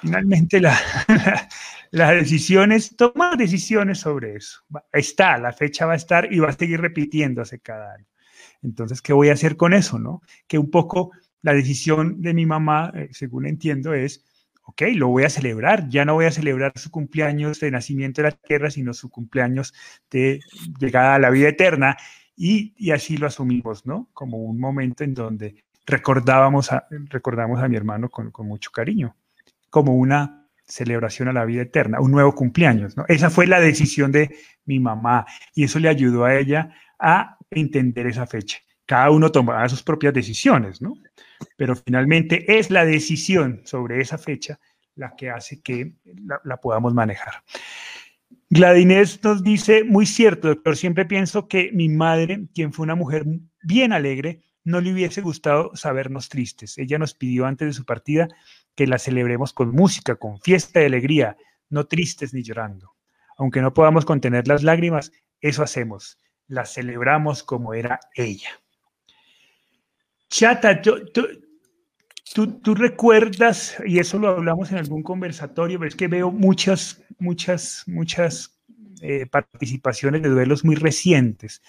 [SPEAKER 1] Finalmente la, *laughs* la, decisión es tomar decisiones sobre eso. Está, la fecha va a estar y va a seguir repitiéndose cada año. Entonces, ¿qué voy a hacer con eso, no? Que un poco la decisión de mi mamá, eh, según entiendo, es ok, lo voy a celebrar, ya no voy a celebrar su cumpleaños de nacimiento de la tierra, sino su cumpleaños de llegada a la vida eterna. Y, así lo asumimos, ¿no? Como un momento en donde recordábamos a, recordamos a mi hermano con mucho cariño, como una celebración a la vida eterna, un nuevo cumpleaños, ¿no? Esa fue la decisión de mi mamá y eso le ayudó a ella a entender esa fecha. Cada uno tomará sus propias decisiones, ¿no? pero finalmente es la decisión sobre esa fecha la que hace que la, podamos manejar. Gladinés nos dice, muy cierto, doctor, siempre pienso que mi madre, quien fue una mujer bien alegre, no le hubiese gustado sabernos tristes. Ella nos pidió antes de su partida que la celebremos con música, con fiesta de alegría, no tristes ni llorando. Aunque no podamos contener las lágrimas, eso hacemos, la celebramos como era ella. Chata, tú, tú, recuerdas, y eso lo hablamos en algún conversatorio, pero es que veo muchas, muchas, muchas eh, participaciones de duelos muy recientes.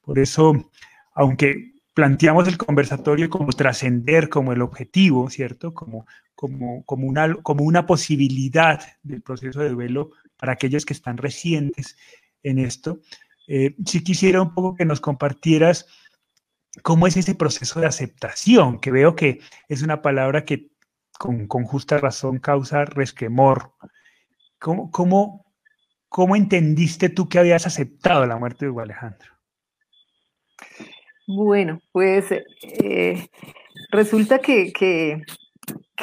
[SPEAKER 1] Por eso, aunque planteamos el conversatorio como trascender, como el objetivo, ¿cierto? Como, como, como, una, como una posibilidad del proceso de duelo para aquellos que están recientes en esto. Eh, si quisiera un poco que nos compartieras ¿Cómo es ese proceso de aceptación? Que veo que es una palabra que con, justa razón causa resquemor. ¿Cómo, cómo, cómo entendiste tú que habías aceptado la muerte de Hugo Alejandro?
[SPEAKER 2] Bueno, pues eh, resulta que,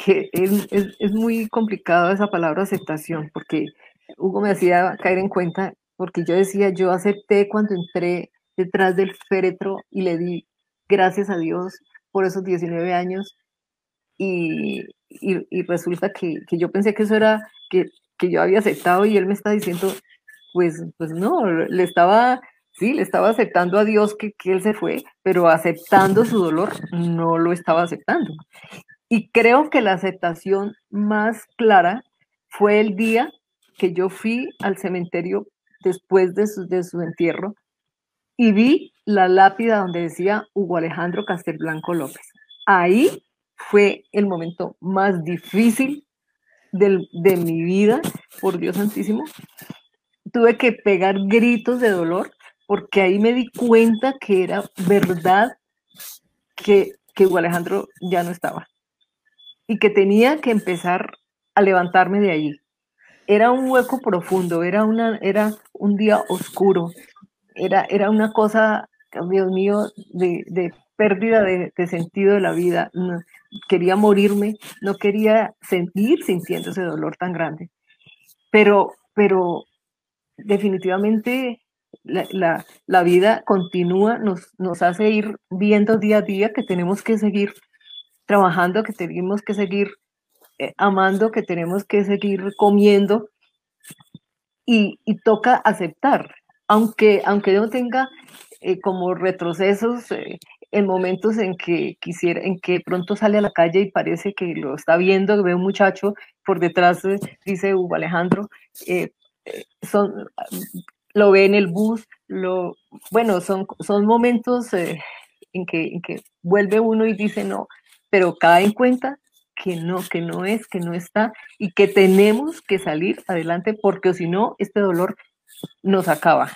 [SPEAKER 2] es, es, muy complicado esa palabra aceptación, porque Hugo me hacía caer en cuenta, porque yo decía, yo acepté cuando entré detrás del féretro y le di gracias a Dios por esos 19 años y, resulta que, yo pensé que eso era que, yo había aceptado y él me está diciendo, pues, pues no, le estaba, sí, le estaba aceptando a Dios que, que él se fue, pero aceptando su dolor no lo estaba aceptando. Y creo que la aceptación más clara fue el día que yo fui al cementerio después de su, de su entierro y vi la lápida donde decía Hugo Alejandro Castelblanco López. Ahí fue el momento más difícil de mi vida, por Dios santísimo. Tuve que pegar gritos de dolor porque ahí me di cuenta que era verdad que, que Alejandro ya no estaba y que tenía que empezar a levantarme de allí. Era un hueco profundo, era, una, era un día oscuro, era, era una cosa Dios mío, de, pérdida de, sentido de la vida. quería morirme, no quería sentir sintiendo ese dolor tan grande. Pero, pero definitivamente la, la, vida continúa, nos, nos hace ir viendo día a día que tenemos que seguir trabajando, que tenemos que seguir eh, amando, que tenemos que seguir comiendo y, toca aceptar, aunque, aunque no tenga eh, como retrocesos eh, en momentos en que quisiera, en que pronto sale a la calle y parece que lo está viendo, ve un muchacho por detrás, dice Hugo Alejandro, son, lo ve en el bus, lo, bueno, son, son momentos en, que, en que vuelve uno y dice no, pero cae en cuenta que no, que no es, que no está y que tenemos que salir adelante porque si no, este dolor nos acaba.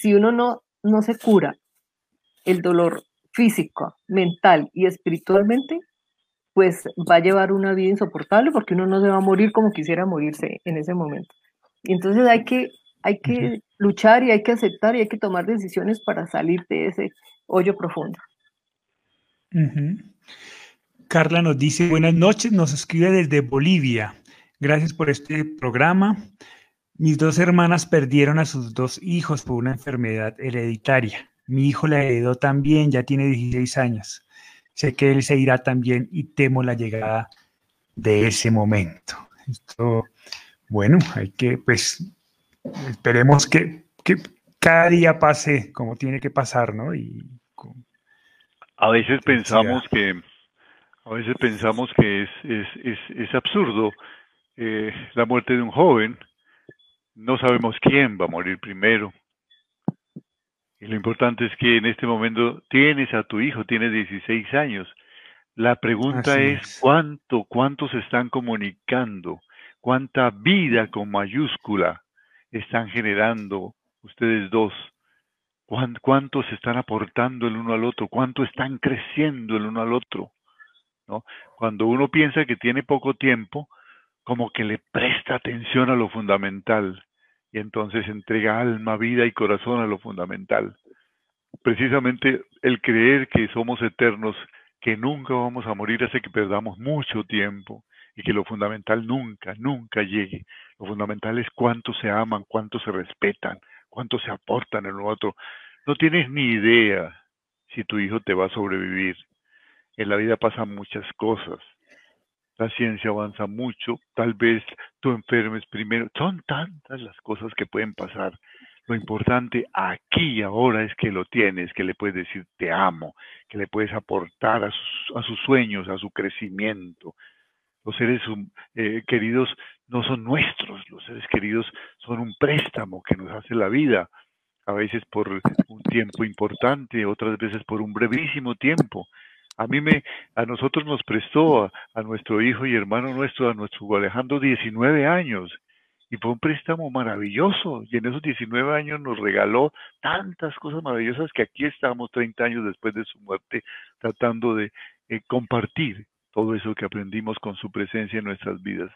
[SPEAKER 2] Si uno no no se cura el dolor físico, mental y espiritualmente, pues va a llevar una vida insoportable porque uno no se va a morir como quisiera morirse en ese momento. Entonces hay que, hay que luchar y hay que aceptar y hay que tomar decisiones para salir de ese hoyo profundo.
[SPEAKER 1] Carla nos dice, buenas noches, nos escribe desde Bolivia. Gracias por este programa. Mis dos hermanas perdieron a sus dos hijos por una enfermedad hereditaria. Mi hijo la heredó también, ya tiene 16 años. Sé que él se irá también y temo la llegada de ese momento. Esto, bueno, hay que, pues, esperemos que, cada día pase como tiene que pasar, ¿no? Y
[SPEAKER 3] a veces pensamos que a veces pensamos que es, es, es, absurdo eh, la muerte de un joven. No sabemos quién va a morir primero. Y lo importante es que en este momento tienes a tu hijo, tiene 16 años. La pregunta es, cuánto, cuánto se están comunicando, cuánta vida con mayúscula están generando ustedes dos, cuánto se están aportando el uno al otro, cuánto están creciendo el uno al otro. Cuando uno piensa que tiene poco tiempo, como que le presta atención a lo fundamental y entonces entrega alma, vida y corazón a lo fundamental. Precisamente el creer que somos eternos, que nunca vamos a morir, hace que perdamos mucho tiempo y que lo fundamental nunca, nunca llegue. Lo fundamental es cuánto se aman, cuánto se respetan, cuánto se aportan el otro. No tienes ni idea si tu hijo te va a sobrevivir. En la vida pasan muchas cosas la ciencia avanza mucho, tal vez tú enfermes primero, son tantas las cosas que pueden pasar. Lo importante aquí y ahora es que lo tienes, que le puedes decir te amo, que le puedes aportar a sus, sueños, a su crecimiento. Los seres eh, queridos no son nuestros, los seres queridos son un préstamo que nos hace la vida, a veces por un tiempo importante, otras veces por un brevísimo tiempo a mí me, a nosotros nos prestó a, nuestro hijo y hermano nuestro, a nuestro Alejandro, 19 años. Y fue un préstamo maravilloso. Y en esos 19 años nos regaló tantas cosas maravillosas que aquí estamos 30 años después de su muerte tratando de eh, compartir todo eso que aprendimos con su presencia en nuestras vidas.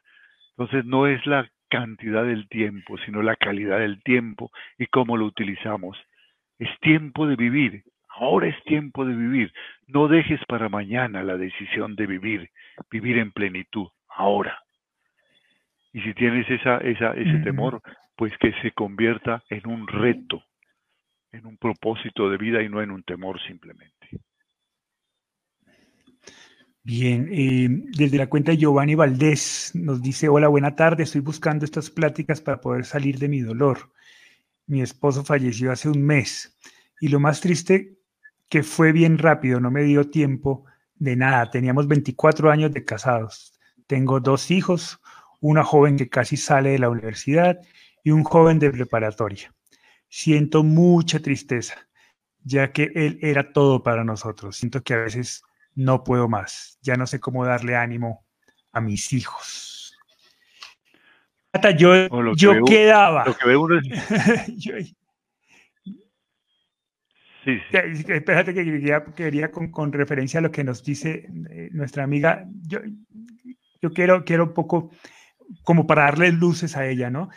[SPEAKER 3] Entonces no es la cantidad del tiempo, sino la calidad del tiempo y cómo lo utilizamos. Es tiempo de vivir, Ahora es tiempo de vivir. No dejes para mañana la decisión de vivir, vivir en plenitud, ahora. Y si tienes esa, esa, ese temor, pues que se convierta en un reto, en un propósito de vida y no en un temor simplemente.
[SPEAKER 1] Bien, eh, desde la cuenta de Giovanni Valdés nos dice, hola, buena tarde, estoy buscando estas pláticas para poder salir de mi dolor. Mi esposo falleció hace un mes y lo más triste que fue bien rápido, no me dio tiempo de nada. Teníamos 24 años de casados. Tengo dos hijos, una joven que casi sale de la universidad y un joven de preparatoria. Siento mucha tristeza, ya que él era todo para nosotros. Siento que a veces no puedo más. Ya no sé cómo darle ánimo a mis hijos. Yo, yo quedaba. Lo que veo uno es... *laughs* Sí, Espérate que quería, con, referencia a lo que nos dice eh, nuestra amiga, yo, yo quiero, quiero un poco como para darle luces a ella, ¿no?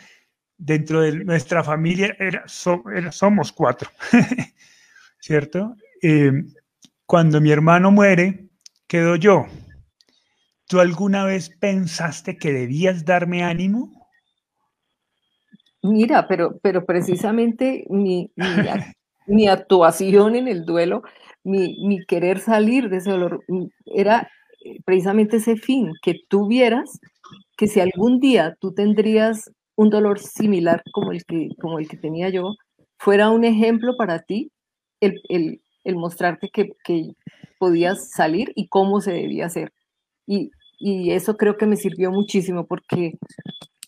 [SPEAKER 1] Dentro de nuestra familia era, somos cuatro, *laughs* ¿cierto? Eh, cuando mi hermano muere, quedo yo. ¿Tú alguna vez pensaste que debías darme ánimo?
[SPEAKER 2] Mira, pero, pero precisamente mi, mi, mi actuación en el duelo, mi, querer salir de ese dolor, mm, era eh, precisamente ese fin, que tú vieras que si algún día tú tendrías un dolor similar como el que, como el que tenía yo, fuera un ejemplo para ti el, mostrarte que, podías salir y cómo se debía hacer. Y, y eso creo que me sirvió muchísimo porque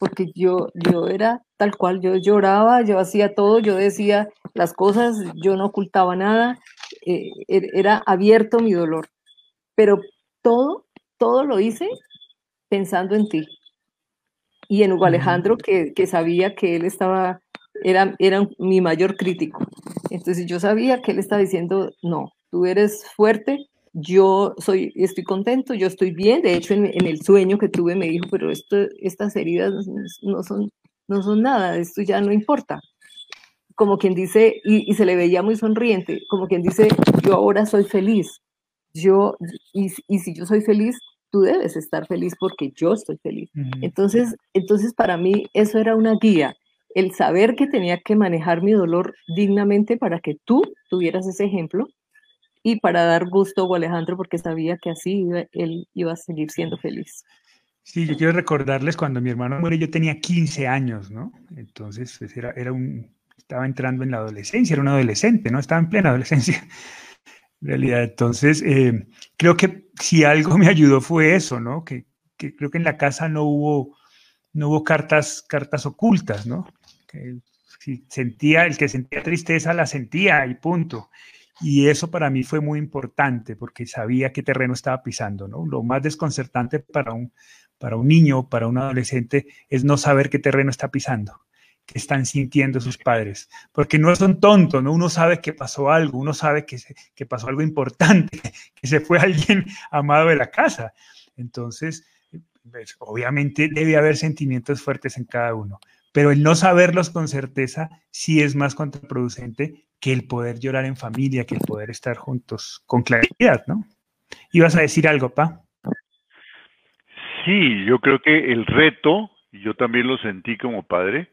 [SPEAKER 2] porque yo, yo era tal cual, yo lloraba, yo hacía todo, yo decía las cosas, yo no ocultaba nada, eh, er, era abierto mi dolor, pero todo, todo lo hice pensando en ti. Y en Hugo Alejandro, que, sabía que él estaba, era, era mi mayor crítico. Entonces yo sabía que él estaba diciendo, no, tú eres fuerte, yo soy, estoy contento, yo estoy bien. De hecho, en, el sueño que tuve me dijo, pero esto, estas heridas no son, no son nada, esto ya no importa. Como quien dice, y, se le veía muy sonriente, como quien dice, yo ahora soy feliz. Yo, y, y si yo soy feliz, tú debes estar feliz porque yo estoy feliz. Entonces, entonces para mí eso era una guía, el saber que tenía que manejar mi dolor dignamente para que tú tuvieras ese ejemplo y para dar gusto a Alejandro porque sabía que así él iba a seguir siendo feliz.
[SPEAKER 1] Sí, yo quiero recordarles cuando mi hermano muere, yo tenía 15 años, ¿no? Entonces, pues era, era un, estaba entrando en la adolescencia, era un adolescente, ¿no? Estaba en plena *laughs* adolescencia realidad. Entonces, eh, creo que si algo me ayudó fue eso, ¿no? Que, creo que en la casa no hubo, no hubo cartas, cartas ocultas, ¿no? Que sentía, el que sentía tristeza la sentía y punto. Y eso para mí fue muy importante porque sabía qué terreno estaba pisando, ¿no? Lo más desconcertante para un, para un niño, para un adolescente, es no saber qué terreno está pisando que están sintiendo sus padres, porque no son tontos, ¿no? Uno sabe que pasó algo, uno sabe que, que pasó algo importante, *laughs* que se fue alguien *laughs* amado de la casa. Entonces, pues, obviamente debe haber sentimientos fuertes en cada uno, pero el no saberlos con certeza sí es más contraproducente que el poder llorar en familia, que el poder estar juntos con claridad, ¿no? ¿Ibas a decir algo, Pa?
[SPEAKER 3] Sí, yo creo que el reto, yo también lo sentí como padre,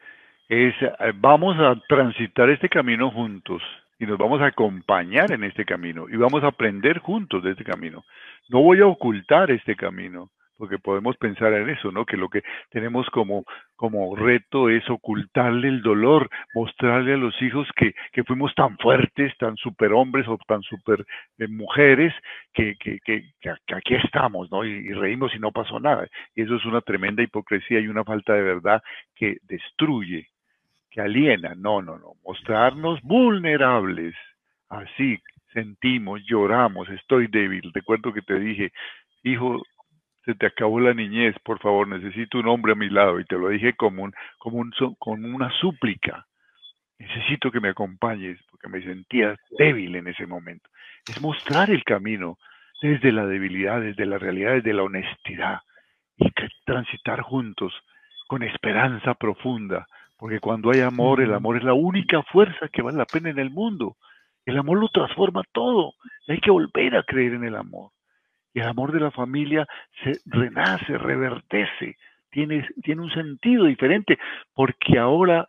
[SPEAKER 3] es eh, vamos a transitar este camino juntos y nos vamos a acompañar en este camino y vamos a aprender juntos de este camino. No voy a ocultar este camino, porque podemos pensar en eso, ¿no? Que lo que tenemos como, como reto es ocultarle el dolor, mostrarle a los hijos que, que fuimos tan fuertes, tan superhombres o tan super eh, mujeres, que, que, que, aquí estamos, ¿no? y reímos y no pasó nada. Y eso es una tremenda hipocresía y una falta de verdad que destruye aliena. No, no, no. Mostrarnos vulnerables. Así sentimos, lloramos, estoy débil. Recuerdo que te dije, hijo, se te acabó la niñez, por favor, necesito un hombre a mi lado. Y te lo dije como, un, como, un, como una súplica. Necesito que me acompañes porque me sentía débil en ese momento. Es mostrar el camino desde la debilidad, desde la realidad, desde la honestidad y transitar juntos con esperanza profunda porque cuando hay amor, el amor es la única fuerza que vale la pena en el mundo. El amor lo transforma todo. Y hay que volver a creer en el amor. El amor de la familia se renace, revertece, tiene, tiene un sentido diferente, porque ahora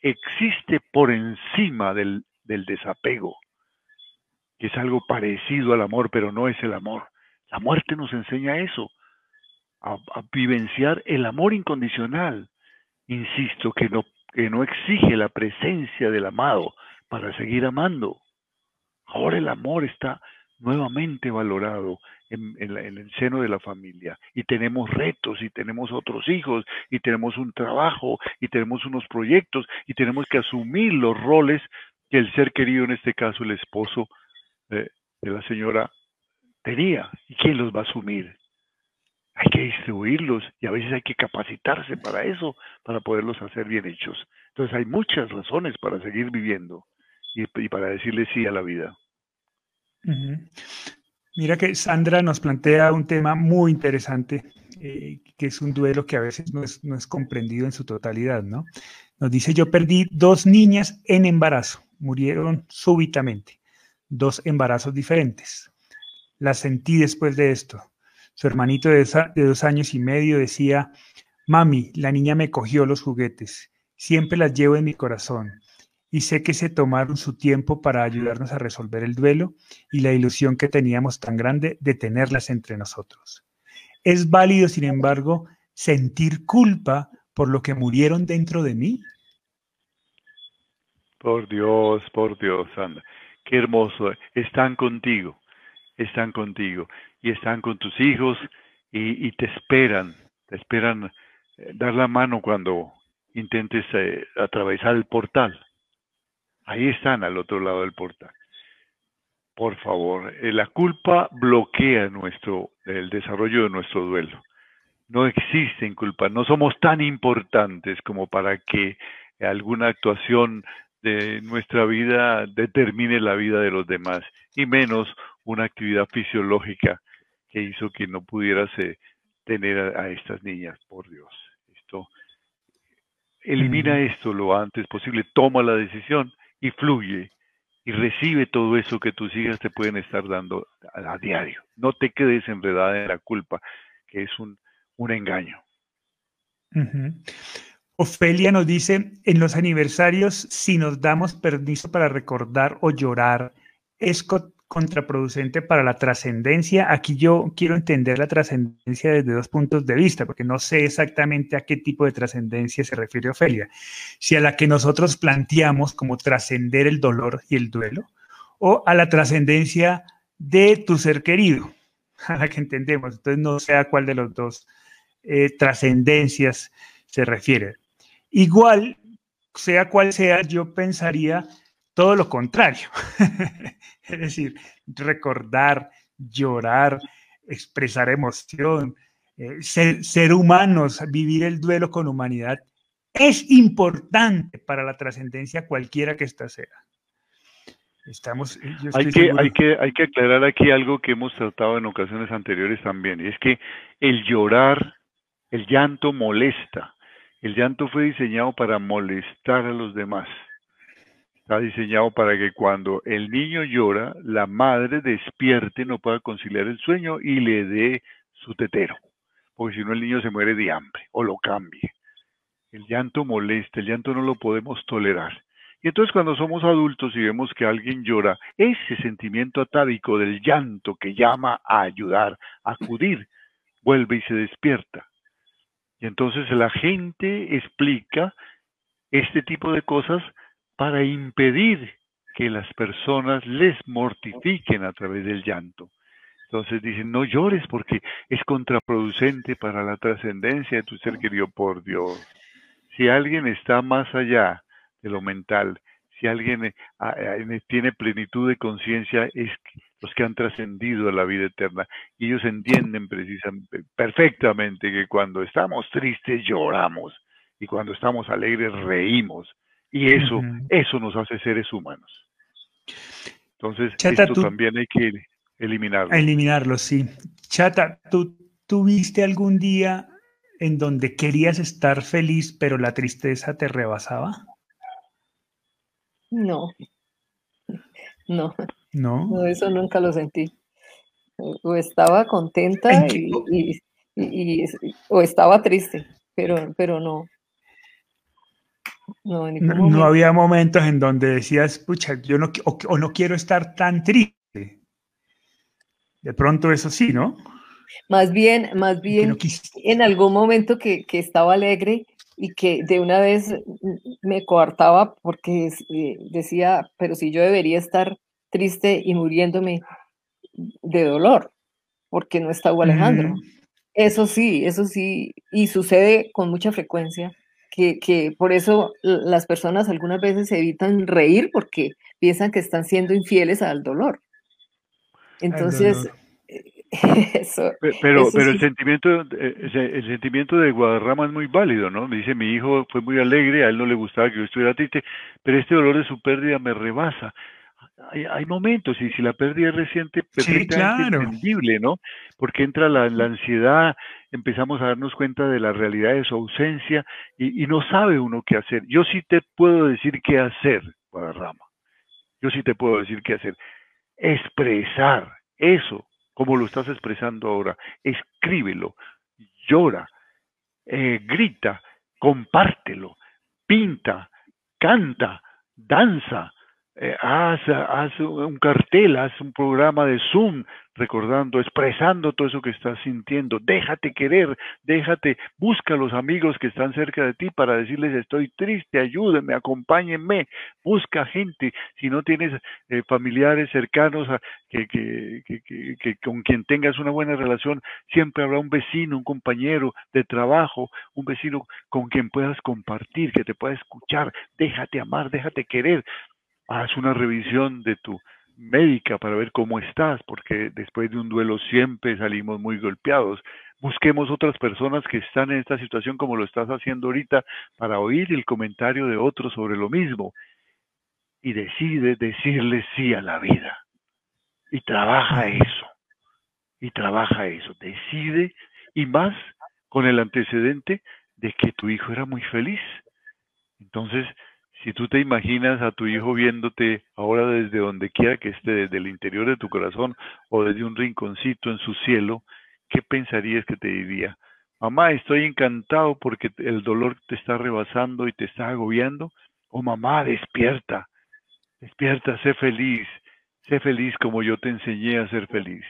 [SPEAKER 3] existe por encima del, del desapego, que es algo parecido al amor, pero no es el amor. La muerte nos enseña eso, a, a vivenciar el amor incondicional, insisto, que no, que no exige la presencia del amado para seguir amando. Ahora el amor está nuevamente valorado en, el seno de la familia y tenemos retos y tenemos otros hijos y tenemos un trabajo y tenemos unos proyectos y tenemos que asumir los roles que el ser querido, en este caso el esposo de la señora, tenía. ¿Y quién los va a asumir? hay que distribuirlos y a veces hay que capacitarse para eso, para poderlos hacer bien hechos. Entonces hay muchas razones para seguir viviendo y, para decirle sí a la vida.
[SPEAKER 1] Mira que Sandra nos plantea un tema muy interesante, eh, que es un duelo que a veces no es, no es comprendido en su totalidad, ¿no? Nos dice, yo perdí dos niñas en embarazo, murieron súbitamente, dos embarazos diferentes. Las sentí después de esto su hermanito de, dos años y medio decía, Mami, la niña me cogió los juguetes, siempre las llevo en mi corazón y sé que se tomaron su tiempo para ayudarnos a resolver el duelo y la ilusión que teníamos tan grande de tenerlas entre nosotros. Es válido, sin embargo, sentir culpa por lo que murieron dentro de mí.
[SPEAKER 3] Por Dios, por Dios, Sandra. Qué hermoso. Están contigo, están contigo y están con tus hijos y, te esperan, te esperan eh, dar la mano cuando intentes eh, atravesar el portal. Ahí están al otro lado del portal. Por favor, eh, la culpa bloquea nuestro el desarrollo de nuestro duelo. No existe culpa, no somos tan importantes como para que alguna actuación de nuestra vida determine la vida de los demás y menos una actividad fisiológica que hizo que no pudieras tener a, estas niñas, por Dios. Esto elimina esto lo antes posible, toma la decisión y fluye y recibe todo eso que tus hijas te pueden estar dando a, diario. No te quedes enredada en la culpa, que es un, un engaño.
[SPEAKER 1] Ofelia nos dice, en los aniversarios, si nos damos permiso para recordar o llorar, es contraproducente para la trascendencia. Aquí yo quiero entender la trascendencia desde dos puntos de vista, porque no sé exactamente a qué tipo de trascendencia se refiere Ofelia. Si a la que nosotros planteamos como trascender el dolor y el duelo, o a la trascendencia de tu ser querido, *laughs* a la que entendemos. Entonces no sé a cuál de los dos eh, trascendencias se refiere. Igual, sea cual sea, yo pensaría todo lo contrario. *laughs* es decir, recordar, llorar, expresar emoción, eh, ser, humanos, vivir el duelo con humanidad, es importante para la trascendencia cualquiera que ésta sea.
[SPEAKER 3] Estamos, eh, hay, que, hay, que, hay que aclarar aquí algo que hemos tratado en ocasiones anteriores también, y es que el llorar, el llanto molesta, el llanto fue diseñado para molestar a los demás. Está diseñado para que cuando el niño llora, la madre despierte, no pueda conciliar el sueño y le dé su tetero, porque si no el niño se muere de hambre o lo cambie. El llanto molesta, el llanto no lo podemos tolerar. Y entonces cuando somos adultos y vemos que alguien llora, ese sentimiento atávico del llanto que llama a ayudar, a acudir, vuelve y se despierta. Y entonces la gente explica este tipo de cosas para impedir que las personas les mortifiquen a través del llanto. Entonces dicen, no llores porque es contraproducente para la trascendencia de tu ser querido por Dios. Si alguien está más allá de lo mental, si alguien eh, tiene plenitud de conciencia, es los que han trascendido a la vida eterna. Y ellos entienden precisamente, perfectamente que cuando estamos tristes lloramos y cuando estamos alegres reímos. Y eso, eso nos hace seres humanos. Entonces, esto también hay que eliminarlo.
[SPEAKER 1] Eliminarlo, sí. Chata, ¿tú tuviste algún día en donde querías estar feliz, pero la tristeza te rebasaba?
[SPEAKER 2] No. No. No. eso nunca lo sentí. O estaba contenta y, o estaba triste, pero, pero no.
[SPEAKER 1] No, había momentos en donde decías, pucha, yo no, o, no quiero estar tan triste. De pronto eso sí, ¿no?
[SPEAKER 2] Más bien, más bien, en algún momento que, que, estaba alegre y que de una vez me coartaba porque eh, decía, pero si yo debería estar triste y muriéndome de dolor, porque no está Alejandro. Eso sí, eso sí, y sucede con mucha frecuencia, que, que, por eso las personas algunas veces evitan reír porque piensan que están siendo infieles al dolor. Entonces, *laughs*
[SPEAKER 3] eso, pero, pero el sentimiento eh, el sentimiento de Guadarrama es muy válido, ¿no? Me dice mi hijo fue muy alegre, a él no le gustaba que yo estuviera triste, pero este dolor de su pérdida me rebasa hay, momentos, y si la pérdida es reciente, perfectamente entendible, ¿no? Porque entra la, ansiedad, empezamos a darnos cuenta de la realidad de su ausencia y, no sabe uno qué hacer. Yo sí te puedo decir qué hacer, Guadarrama. Yo sí te puedo decir qué hacer. Expresar eso, como lo estás expresando ahora. Escríbelo, llora, eh, grita, compártelo, pinta, canta, danza, eh, haz, haz, un cartel, haz un programa de Zoom recordando, expresando todo eso que estás sintiendo. Déjate querer, déjate, busca a los amigos que están cerca de ti para decirles estoy triste, ayúdenme, acompáñenme. Busca gente, si no tienes eh, familiares cercanos a, que, que, que, que, con quien tengas una buena relación, siempre habrá un vecino, un compañero de trabajo, un vecino con quien puedas compartir, que te pueda escuchar. Déjate amar, déjate querer haz una revisión de tu médica para ver cómo estás, porque después de un duelo siempre salimos muy golpeados. Busquemos otras personas que están en esta situación como lo estás haciendo ahorita para oír el comentario de otros sobre lo mismo. y decide decirle sí a la vida. Y trabaja eso. Y trabaja eso. Decide y más con el antecedente de que tu hijo era muy feliz. Entonces, si tú te imaginas a tu hijo viéndote ahora desde donde quiera que esté, desde el interior de tu corazón o desde un rinconcito en su cielo, ¿qué pensarías que te diría? Mamá, estoy encantado porque el dolor te está rebasando y te está agobiando. O mamá, despierta, despierta, sé feliz, sé feliz como yo te enseñé a ser feliz.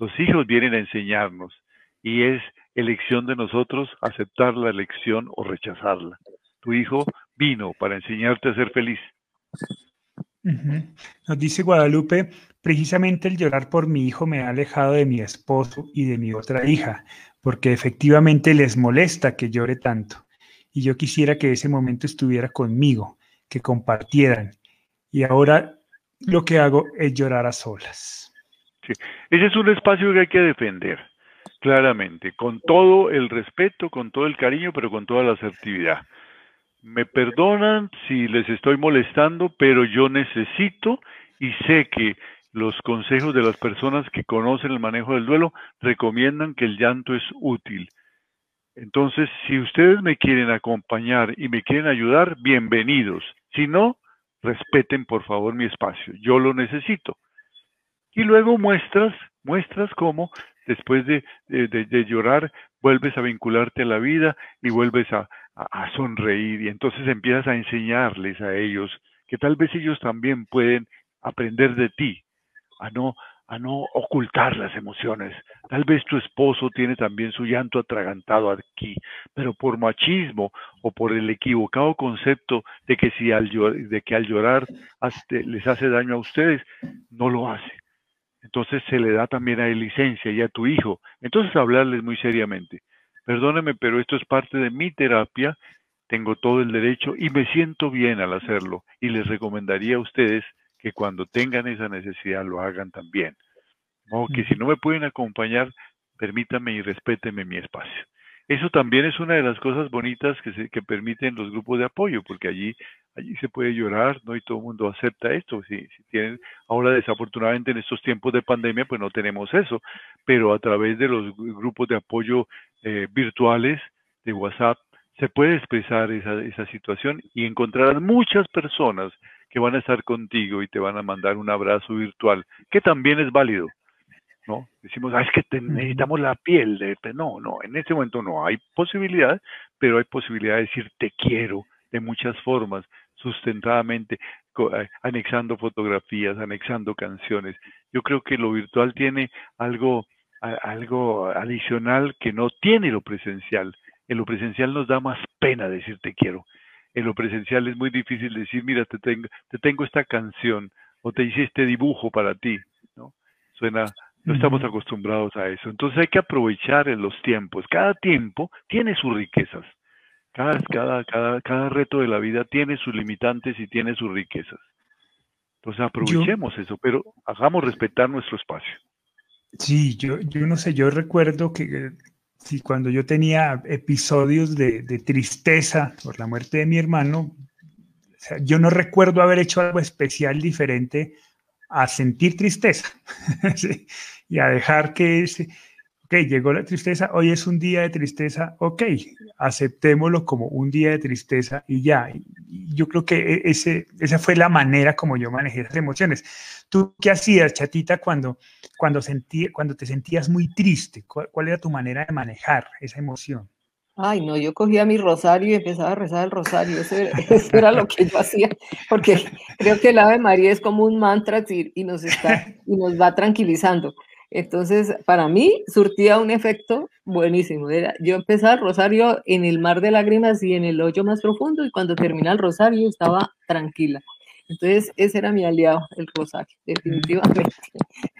[SPEAKER 3] Los hijos vienen a enseñarnos y es elección de nosotros aceptar la elección o rechazarla. Tu hijo vino para enseñarte a ser feliz.
[SPEAKER 1] Nos dice Guadalupe, precisamente el llorar por mi hijo me ha alejado de mi esposo y de mi otra hija, porque efectivamente les molesta que llore tanto. Y yo quisiera que ese momento estuviera conmigo, que compartieran. Y ahora lo que hago es llorar a solas.
[SPEAKER 3] Sí. Ese es un espacio que hay que defender, claramente, con todo el respeto, con todo el cariño, pero con toda la asertividad. Me perdonan si les estoy molestando, pero yo necesito y sé que los consejos de las personas que conocen el manejo del duelo recomiendan que el llanto es útil. Entonces, si ustedes me quieren acompañar y me quieren ayudar, bienvenidos. Si no, respeten por favor mi espacio. Yo lo necesito. Y luego muestras, muestras cómo después de, llorar vuelves a vincularte a la vida y vuelves a, sonreír. Y entonces empiezas a enseñarles a ellos que tal vez ellos también pueden aprender de ti a no, a no ocultar las emociones. Tal vez tu esposo tiene también su llanto atragantado aquí, pero por machismo o por el equivocado concepto de que si al, de que al llorar les hace daño a ustedes, no lo hace. Entonces se le da también a él licencia y a tu hijo. Entonces hablarles muy seriamente. Perdóneme, pero esto es parte de mi terapia. Tengo todo el derecho y me siento bien al hacerlo. Y les recomendaría a ustedes que cuando tengan esa necesidad lo hagan también. O que si no me pueden acompañar, permítanme y respétenme mi espacio. Eso también es una de las cosas bonitas que, se, que permiten los grupos de apoyo, porque allí, allí se puede llorar, ¿no? Y todo el mundo acepta esto. Si, si tienen, ahora desafortunadamente en estos tiempos de pandemia, pues no tenemos eso, pero a través de los grupos de apoyo eh, virtuales de WhatsApp, se puede expresar esa, esa situación y encontrar muchas personas que van a estar contigo y te van a mandar un abrazo virtual, que también es válido. ¿no? Decimos, ah, es que necesitamos la piel. De... No, no, en este momento no hay posibilidad, pero hay posibilidad de decir te quiero de muchas formas, sustentadamente, eh, anexando fotografías, anexando canciones. Yo creo que lo virtual tiene algo, algo adicional que no tiene lo presencial. En lo presencial nos da más pena decir te quiero en lo presencial es muy difícil decir, mira, te tengo, te tengo esta canción o te hice este dibujo para ti, ¿no? Suena, no estamos acostumbrados a eso. Entonces hay que aprovechar en los tiempos. Cada tiempo tiene sus riquezas. Cada, cada, cada, cada reto de la vida tiene sus limitantes y tiene sus riquezas. Entonces aprovechemos eso, pero hagamos respetar nuestro espacio.
[SPEAKER 1] Sí, yo, yo no sé, yo recuerdo que si cuando yo tenía episodios de, tristeza por la muerte de mi hermano, yo no recuerdo haber hecho algo especial diferente a sentir tristeza *laughs* y a dejar que ese, ok, llegó la tristeza, hoy es un día de tristeza, ok, aceptémoslo como un día de tristeza y ya. yo creo que e, ese, esa fue la manera como yo manejé esas emociones. ¿Tú qué hacías, chatita, cuando, cuando, sentí, cuando te sentías muy triste? ¿Cuál, era tu manera de manejar esa emoción?
[SPEAKER 2] Ay, no, yo cogía mi rosario y empezaba a rezar el rosario. Eso era, *laughs* lo que yo hacía, porque creo que el Ave María es como un mantra y, nos, está, y nos va tranquilizando. Entonces, para mí surtía un efecto buenísimo. Yo empezaba el rosario en el mar de lágrimas y en el hoyo más profundo y cuando termina el rosario estaba tranquila. Entonces, ese era mi aliado, el rosario, definitivamente.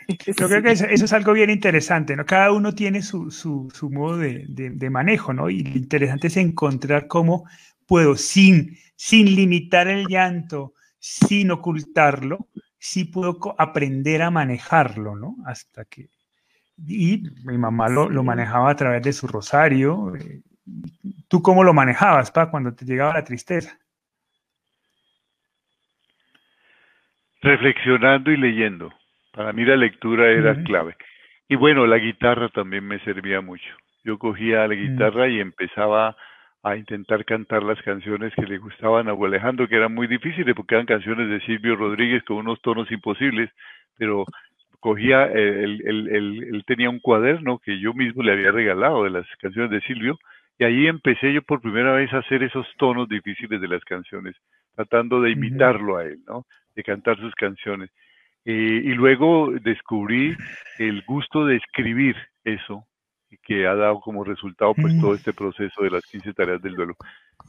[SPEAKER 2] *laughs*
[SPEAKER 1] Yo creo que eso, es algo bien interesante, ¿no? Cada uno tiene su, su, su modo de, de, manejo, ¿no? Y lo interesante es encontrar cómo puedo, sin, sin limitar el llanto, sin ocultarlo, sí puedo aprender a manejarlo, ¿no? Hasta que... Y mi mamá lo, lo manejaba a través de su rosario. Eh, ¿Tú cómo lo manejabas, pa, cuando te llegaba la tristeza?
[SPEAKER 3] reflexionando y leyendo. Para mí la lectura era clave. Y bueno, la guitarra también me servía mucho. Yo cogía la guitarra y empezaba a intentar cantar las canciones que le gustaban a Alejandro, que eran muy difíciles porque eran canciones de Silvio Rodríguez con unos tonos imposibles, pero cogía, eh, él, él, tenía un cuaderno que yo mismo le había regalado de las canciones de Silvio, y ahí empecé yo por primera vez a hacer esos tonos difíciles de las canciones, tratando de imitarlo a él, ¿no? De cantar sus canciones. Eh, y luego descubrí el gusto de escribir eso, que ha dado como resultado pues todo mm. este proceso de las 15 tareas del duelo.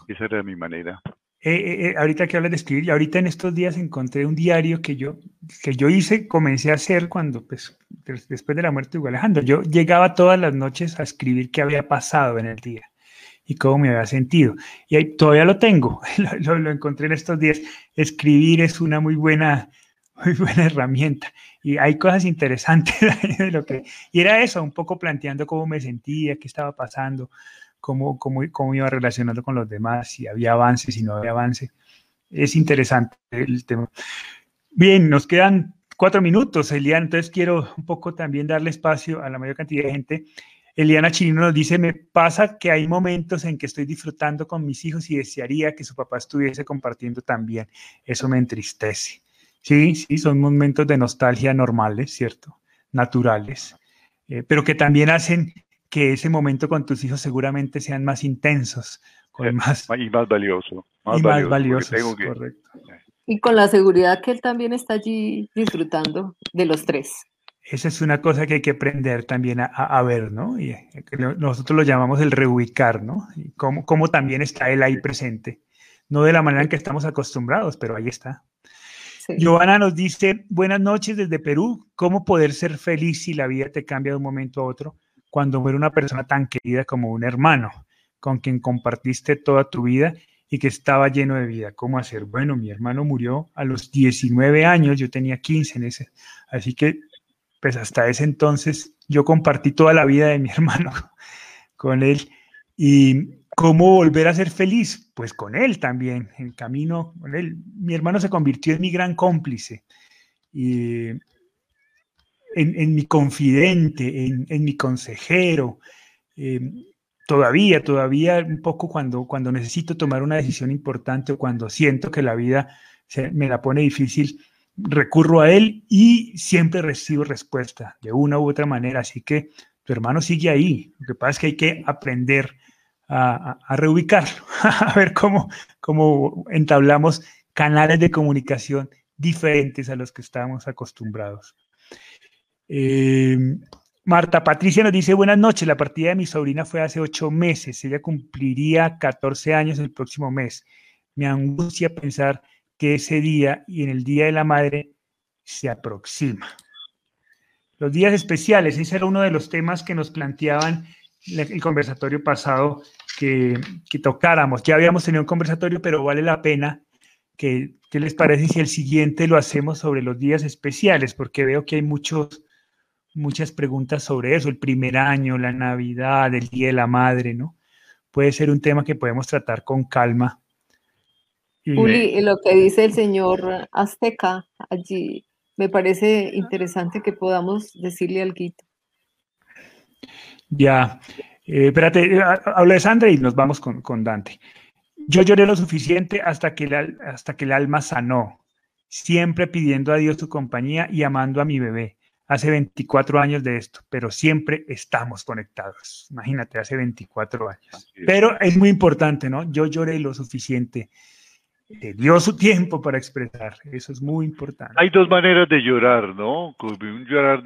[SPEAKER 3] Esa era mi manera.
[SPEAKER 1] Eh, eh, eh, ahorita que hablas de escribir, y ahorita en estos días encontré un diario que yo, que yo hice, comencé a hacer cuando, pues, después de la muerte de Alejandro, yo llegaba todas las noches a escribir qué había pasado en el día y cómo me había sentido. Y ahí, todavía lo tengo, *laughs* lo, lo, encontré en estos días. Escribir es una muy buena, muy buena herramienta y hay cosas interesantes *laughs* de lo que... Y era eso, un poco planteando cómo me sentía, qué estaba pasando cómo, cómo, cómo iba relacionando con los demás, si había avance, si no había avance. Es interesante el tema. Bien, nos quedan cuatro minutos, Eliana, entonces quiero un poco también darle espacio a la mayor cantidad de gente. Eliana Chirino nos dice, me pasa que hay momentos en que estoy disfrutando con mis hijos y desearía que su papá estuviese compartiendo también. Eso me entristece. Sí, sí, son momentos de nostalgia normales, ¿cierto? Naturales, eh, pero que también hacen que ese momento con tus hijos seguramente sean más intensos, con
[SPEAKER 3] eh, más, y más valioso.
[SPEAKER 1] y más valiosos, correcto.
[SPEAKER 2] Y con la seguridad que él también está allí disfrutando de los tres.
[SPEAKER 1] Esa es una cosa que hay que aprender también a, ver, ¿no? Y eh, nosotros lo llamamos el reubicar, ¿no? Y cómo, cómo también está él ahí presente. No de la manera en que estamos acostumbrados, pero ahí está. Joana nos dice, buenas noches desde Perú, ¿cómo poder ser feliz si la vida te cambia de un momento a otro? cuando muere una persona tan querida como un hermano, con quien compartiste toda tu vida y que estaba lleno de vida. ¿Cómo hacer? Bueno, mi hermano murió a los 19 años, yo tenía 15 en ese, así que pues hasta ese entonces yo compartí toda la vida de mi *laughs* hermano con él. ¿Y cómo volver a ser feliz? Pues con él también, en camino con él. Mi hermano se convirtió en mi gran cómplice. Y en, mi confidente, en, mi consejero. Eh, todavía, todavía un poco cuando, cuando necesito tomar una decisión importante o cuando siento que la vida me la pone difícil, recurro a él y siempre recibo respuesta de una u otra manera. Así que tu hermano sigue ahí. Lo que pasa es que hay que aprender a, reubicarlo, *laughs* a ver cómo, cómo entablamos canales de comunicación diferentes a los que estábamos acostumbrados. Eh, Marta Patricia nos dice, buenas noches, la partida de mi sobrina fue hace ocho meses, ella cumpliría 14 años el próximo mes. Me angustia pensar que ese día y en el Día de la Madre se aproxima. Los días especiales, ese era uno de los temas que nos planteaban el conversatorio pasado que, que tocáramos. Ya habíamos tenido un conversatorio, pero vale la pena que, ¿qué les parece si el siguiente lo hacemos sobre los días especiales? Porque veo que hay muchos muchas preguntas sobre eso, el primer año, la Navidad, el Día de la Madre, ¿no? Puede ser un tema que podemos tratar con calma.
[SPEAKER 2] Juli, lo que dice el señor Azteca allí, me parece interesante que podamos decirle al guito.
[SPEAKER 1] Ya, eh, espérate, eh, habla de Sandra y nos vamos con, con, Dante. Yo lloré lo suficiente hasta que, hasta que el alma sanó, siempre pidiendo a Dios su compañía y amando a mi bebé hace 24 años de esto, pero siempre estamos conectados. Imagínate, hace 24 años. Pero es muy importante, ¿no? Yo lloré lo suficiente. dio su tiempo para expresar. Eso es muy importante.
[SPEAKER 3] Hay dos maneras de llorar, ¿no? Un llorar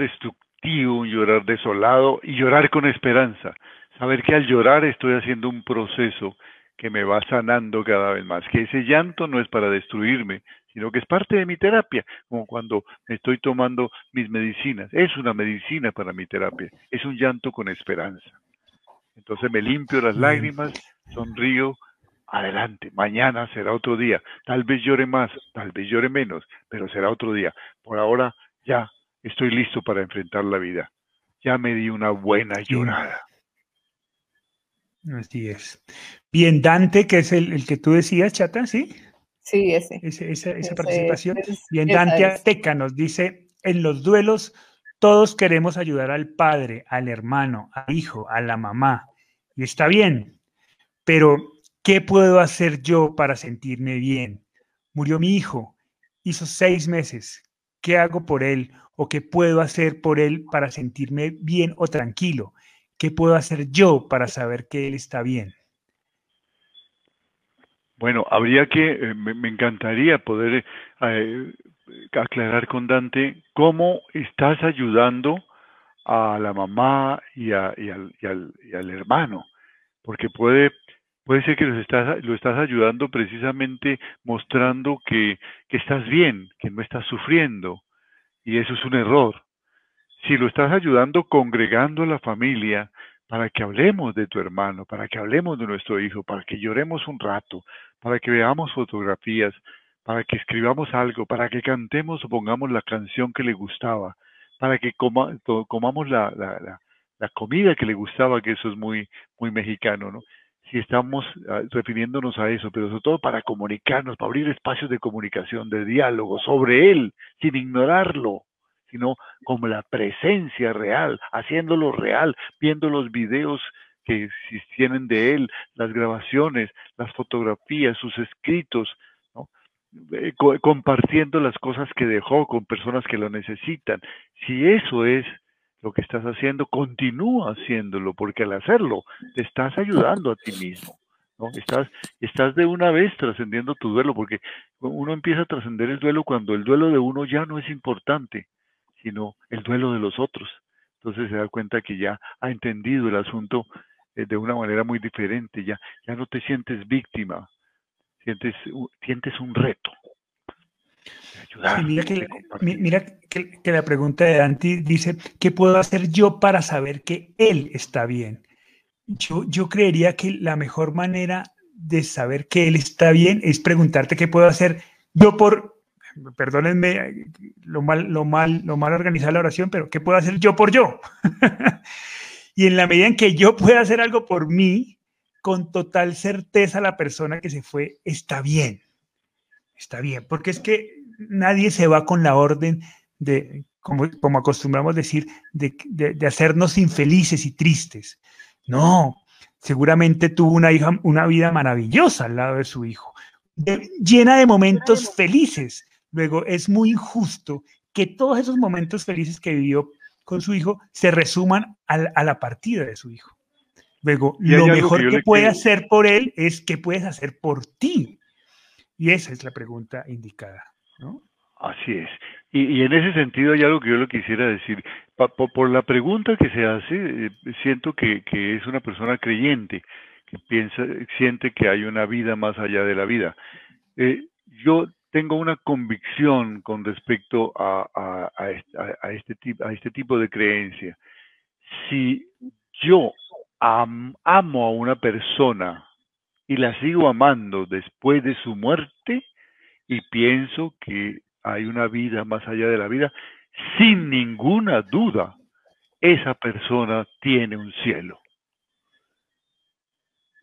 [SPEAKER 3] destructivo, un llorar desolado y llorar con esperanza. Saber que al llorar estoy haciendo un proceso que me va sanando cada vez más, que ese llanto no es para destruirme, sino que es parte de mi terapia, como cuando estoy tomando mis medicinas. Es una medicina para mi terapia, es un llanto con esperanza. Entonces me limpio las lágrimas, sonrío, adelante, mañana será otro día. Tal vez llore más, tal vez llore menos, pero será otro día. Por ahora ya estoy listo para enfrentar la vida. Ya me di una buena llorada.
[SPEAKER 1] Así es. Bien, Dante, que es el, el que tú decías, chata, ¿sí?
[SPEAKER 2] Sí, ese.
[SPEAKER 1] esa, participación. y en Dante Azteca nos dice, en los duelos todos queremos ayudar al padre, al hermano, al hijo, a la mamá. Y está bien, pero ¿qué puedo hacer yo para sentirme bien? Murió mi hijo, hizo seis meses. ¿Qué hago por él? ¿O qué puedo hacer por él para sentirme bien o tranquilo? ¿Qué puedo hacer yo para saber que él está bien?
[SPEAKER 3] Bueno, habría que, eh, me, encantaría poder eh, aclarar con Dante cómo estás ayudando a la mamá y, al, hermano, porque puede, puede ser que lo estás, lo estás ayudando precisamente mostrando que, que estás bien, que no estás sufriendo, y eso es un error. Si lo estás ayudando congregando a la familia, para que hablemos de tu hermano, para que hablemos de nuestro hijo, para que lloremos un rato, para que veamos fotografías, para que escribamos algo, para que cantemos o pongamos la canción que le gustaba, para que comamos la, la, comida que le gustaba, que eso es muy, muy mexicano, ¿no? Si estamos ah, refiriéndonos a eso, pero sobre todo para comunicarnos, para abrir espacios de comunicación, de diálogo sobre él, sin ignorarlo, sino como la presencia real, haciéndolo real, viendo los videos que tienen de él, las grabaciones, las fotografías, sus escritos, eh, compartiendo las cosas que dejó con personas que lo necesitan. Si eso es lo que estás haciendo, continúa haciéndolo, porque al hacerlo te estás ayudando a ti mismo. ¿no? Estás, estás de una vez trascendiendo tu duelo, porque uno empieza a trascender el duelo cuando el duelo de uno ya no es importante, sino el duelo de los otros. Entonces se da cuenta que ya ha entendido el asunto eh, de una manera muy diferente, ya, ya no te sientes víctima, sientes, sientes un reto.
[SPEAKER 1] Mira, que, mira que, la pregunta de Dante dice, ¿qué puedo hacer yo para saber que él está bien? Yo, yo creería que la mejor manera de saber que él está bien es preguntarte qué puedo hacer yo por, perdónenme lo mal, lo mal, lo mal organizada la oración, pero ¿qué puedo hacer yo por yo? *laughs* Y en la medida en que yo pueda hacer algo por mí, con total certeza la persona que se fue está bien. Está bien, porque es que nadie se va con la orden de, como, como acostumbramos decir, de, de, hacernos infelices y tristes. No, seguramente tuvo una, hija, una vida maravillosa al lado de su hijo, llena de momentos felices. Luego, es muy injusto que todos esos momentos felices que vivió con su hijo se resuman a la, partida de su hijo. Luego, lo mejor que, puede hacer por él es qué puedes hacer por ti. Y esa es la pregunta indicada, ¿no?
[SPEAKER 3] Así es. Y, en ese sentido hay algo que yo le quisiera decir. por, la pregunta que se hace, eh, siento que, es una persona creyente, que piensa, siente que hay una vida más allá de la vida. Eh, yo tengo una convicción con respecto a, este, a este tipo de creencia. Si yo amo a una persona y la sigo amando después de su muerte y pienso que hay una vida más allá de la vida, sin ninguna duda, esa persona tiene un cielo.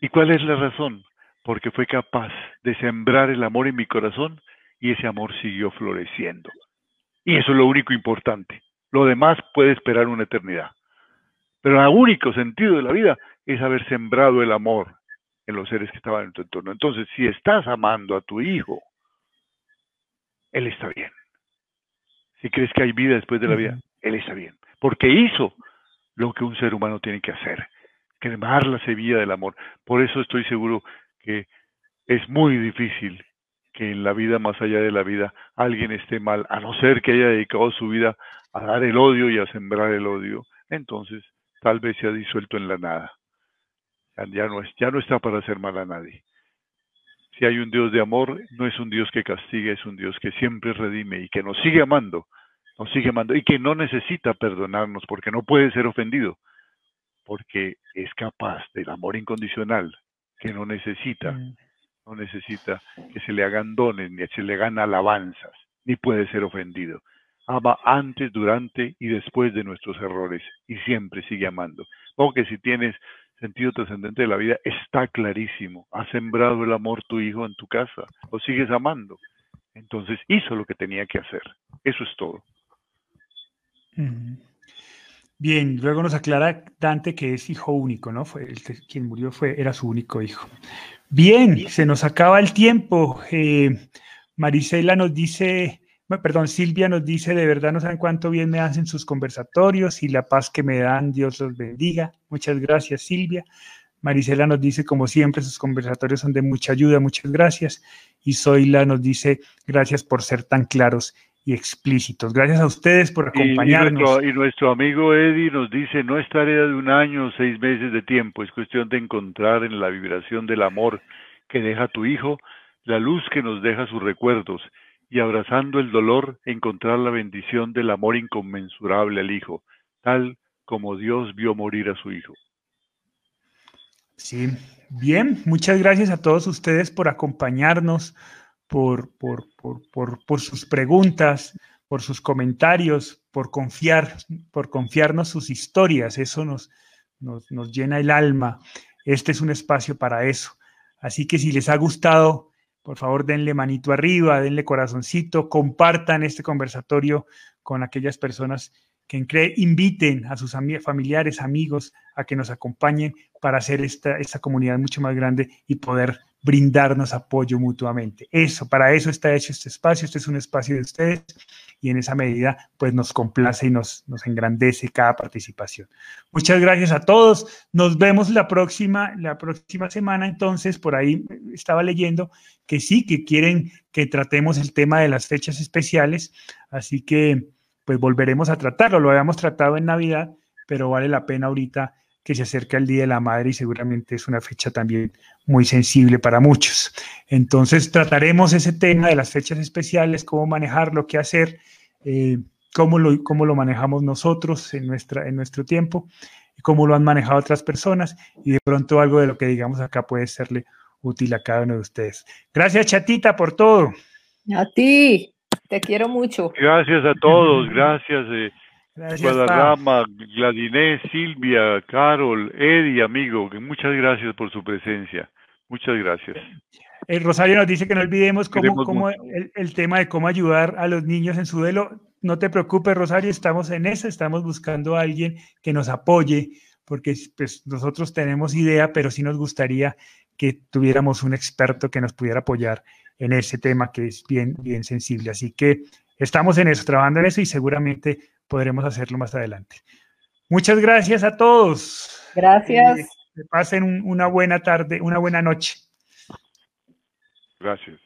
[SPEAKER 3] ¿Y cuál es la razón? Porque fue capaz de sembrar el amor en mi corazón y ese amor siguió floreciendo. Y eso es lo único importante. Lo demás puede esperar una eternidad. Pero el único sentido de la vida es haber sembrado el amor en los seres que estaban en tu entorno. Entonces, si estás amando a tu hijo, él está bien. Si crees que hay vida después de la vida, él está bien. Porque hizo lo que un ser humano tiene que hacer, quemar la semilla del amor. Por eso estoy seguro que es muy difícil que en la vida más allá de la vida alguien esté mal, a no ser que haya dedicado su vida a dar el odio y a sembrar el odio, entonces tal vez se ha disuelto en la nada. Ya no, es, ya no está para hacer mal a nadie. Si hay un Dios de amor, no es un Dios que castigue, es un Dios que siempre redime y que nos sigue amando, nos sigue amando y que no necesita perdonarnos porque no puede ser ofendido, porque es capaz del amor incondicional, que no necesita mm no necesita que se le hagan dones, ni se le hagan alabanzas, ni puede ser ofendido. Ama antes, durante y después de nuestros errores y siempre sigue amando. Porque si tienes sentido trascendente de la vida está clarísimo. Ha sembrado el amor tu hijo en tu casa, lo sigues amando. Entonces hizo lo que tenía que hacer. Eso es todo.
[SPEAKER 1] Bien, luego nos aclara Dante que es hijo único, ¿no? Fue el quien murió fue era su único hijo. Bien, se nos acaba el tiempo. Eh, Marisela nos dice, perdón, Silvia nos dice, de verdad no saben cuánto bien me hacen sus conversatorios y la paz que me dan, Dios los bendiga. Muchas gracias, Silvia. Marisela nos dice, como siempre, sus conversatorios son de mucha ayuda, muchas gracias. Y Zoila nos dice, gracias por ser tan claros y explícitos. Gracias a ustedes por acompañarnos.
[SPEAKER 3] Y, nuestro, amigo Eddie nos dice, no es tarea de un año o seis meses de tiempo, es cuestión de encontrar en la vibración del amor que deja tu hijo, la luz que nos deja sus recuerdos, y abrazando el dolor, encontrar la bendición del amor inconmensurable al hijo, tal como Dios vio morir a su hijo.
[SPEAKER 1] Sí, bien, muchas gracias a todos ustedes por acompañarnos, por, por, por, sus preguntas, por sus comentarios, por confiar, por confiarnos sus historias. Eso nos, nos, nos llena el alma. Este es un espacio para eso. Así que si les ha gustado, por favor denle manito arriba, denle corazoncito, compartan este conversatorio con aquellas personas que inviten a sus familiares, amigos, a que nos acompañen para hacer esta, esta comunidad mucho más grande y poder brindarnos apoyo mutuamente. Eso, para eso está hecho este espacio, este es un espacio de ustedes y en esa medida pues nos complace y nos, nos engrandece cada participación. Muchas gracias a todos, nos vemos la próxima, la próxima semana entonces, por ahí estaba leyendo que sí, que quieren que tratemos el tema de las fechas especiales, así que pues volveremos a tratarlo. Lo habíamos tratado en Navidad, pero vale la pena ahorita que se acerca el Día de la Madre y seguramente es una fecha también muy sensible para muchos. Entonces trataremos ese tema de las fechas especiales, cómo manejarlo, qué hacer, eh, cómo, lo, cómo lo manejamos nosotros en, nuestra, en nuestro tiempo, y cómo lo han manejado otras personas y de pronto algo de lo que digamos acá puede serle útil a cada uno de ustedes. Gracias, Chatita, por todo.
[SPEAKER 2] A ti. Te quiero mucho.
[SPEAKER 3] Gracias a todos, gracias. Eh, Guadarrama, Gladinés, Silvia, Carol, Eddie, amigo, muchas gracias por su presencia. Muchas gracias.
[SPEAKER 1] El Rosario nos dice que no olvidemos cómo, cómo el, tema de cómo ayudar a los niños en su duelo. No te preocupes, Rosario, estamos en eso, estamos buscando a alguien que nos apoye, porque pues, nosotros tenemos idea, pero sí nos gustaría que tuviéramos un experto que nos pudiera apoyar en ese tema que es bien, bien sensible. Así que estamos en eso, trabajando en eso y seguramente podremos hacerlo más adelante. Muchas gracias a todos.
[SPEAKER 2] Gracias.
[SPEAKER 1] que pasen una buena tarde, una buena noche.
[SPEAKER 3] Gracias.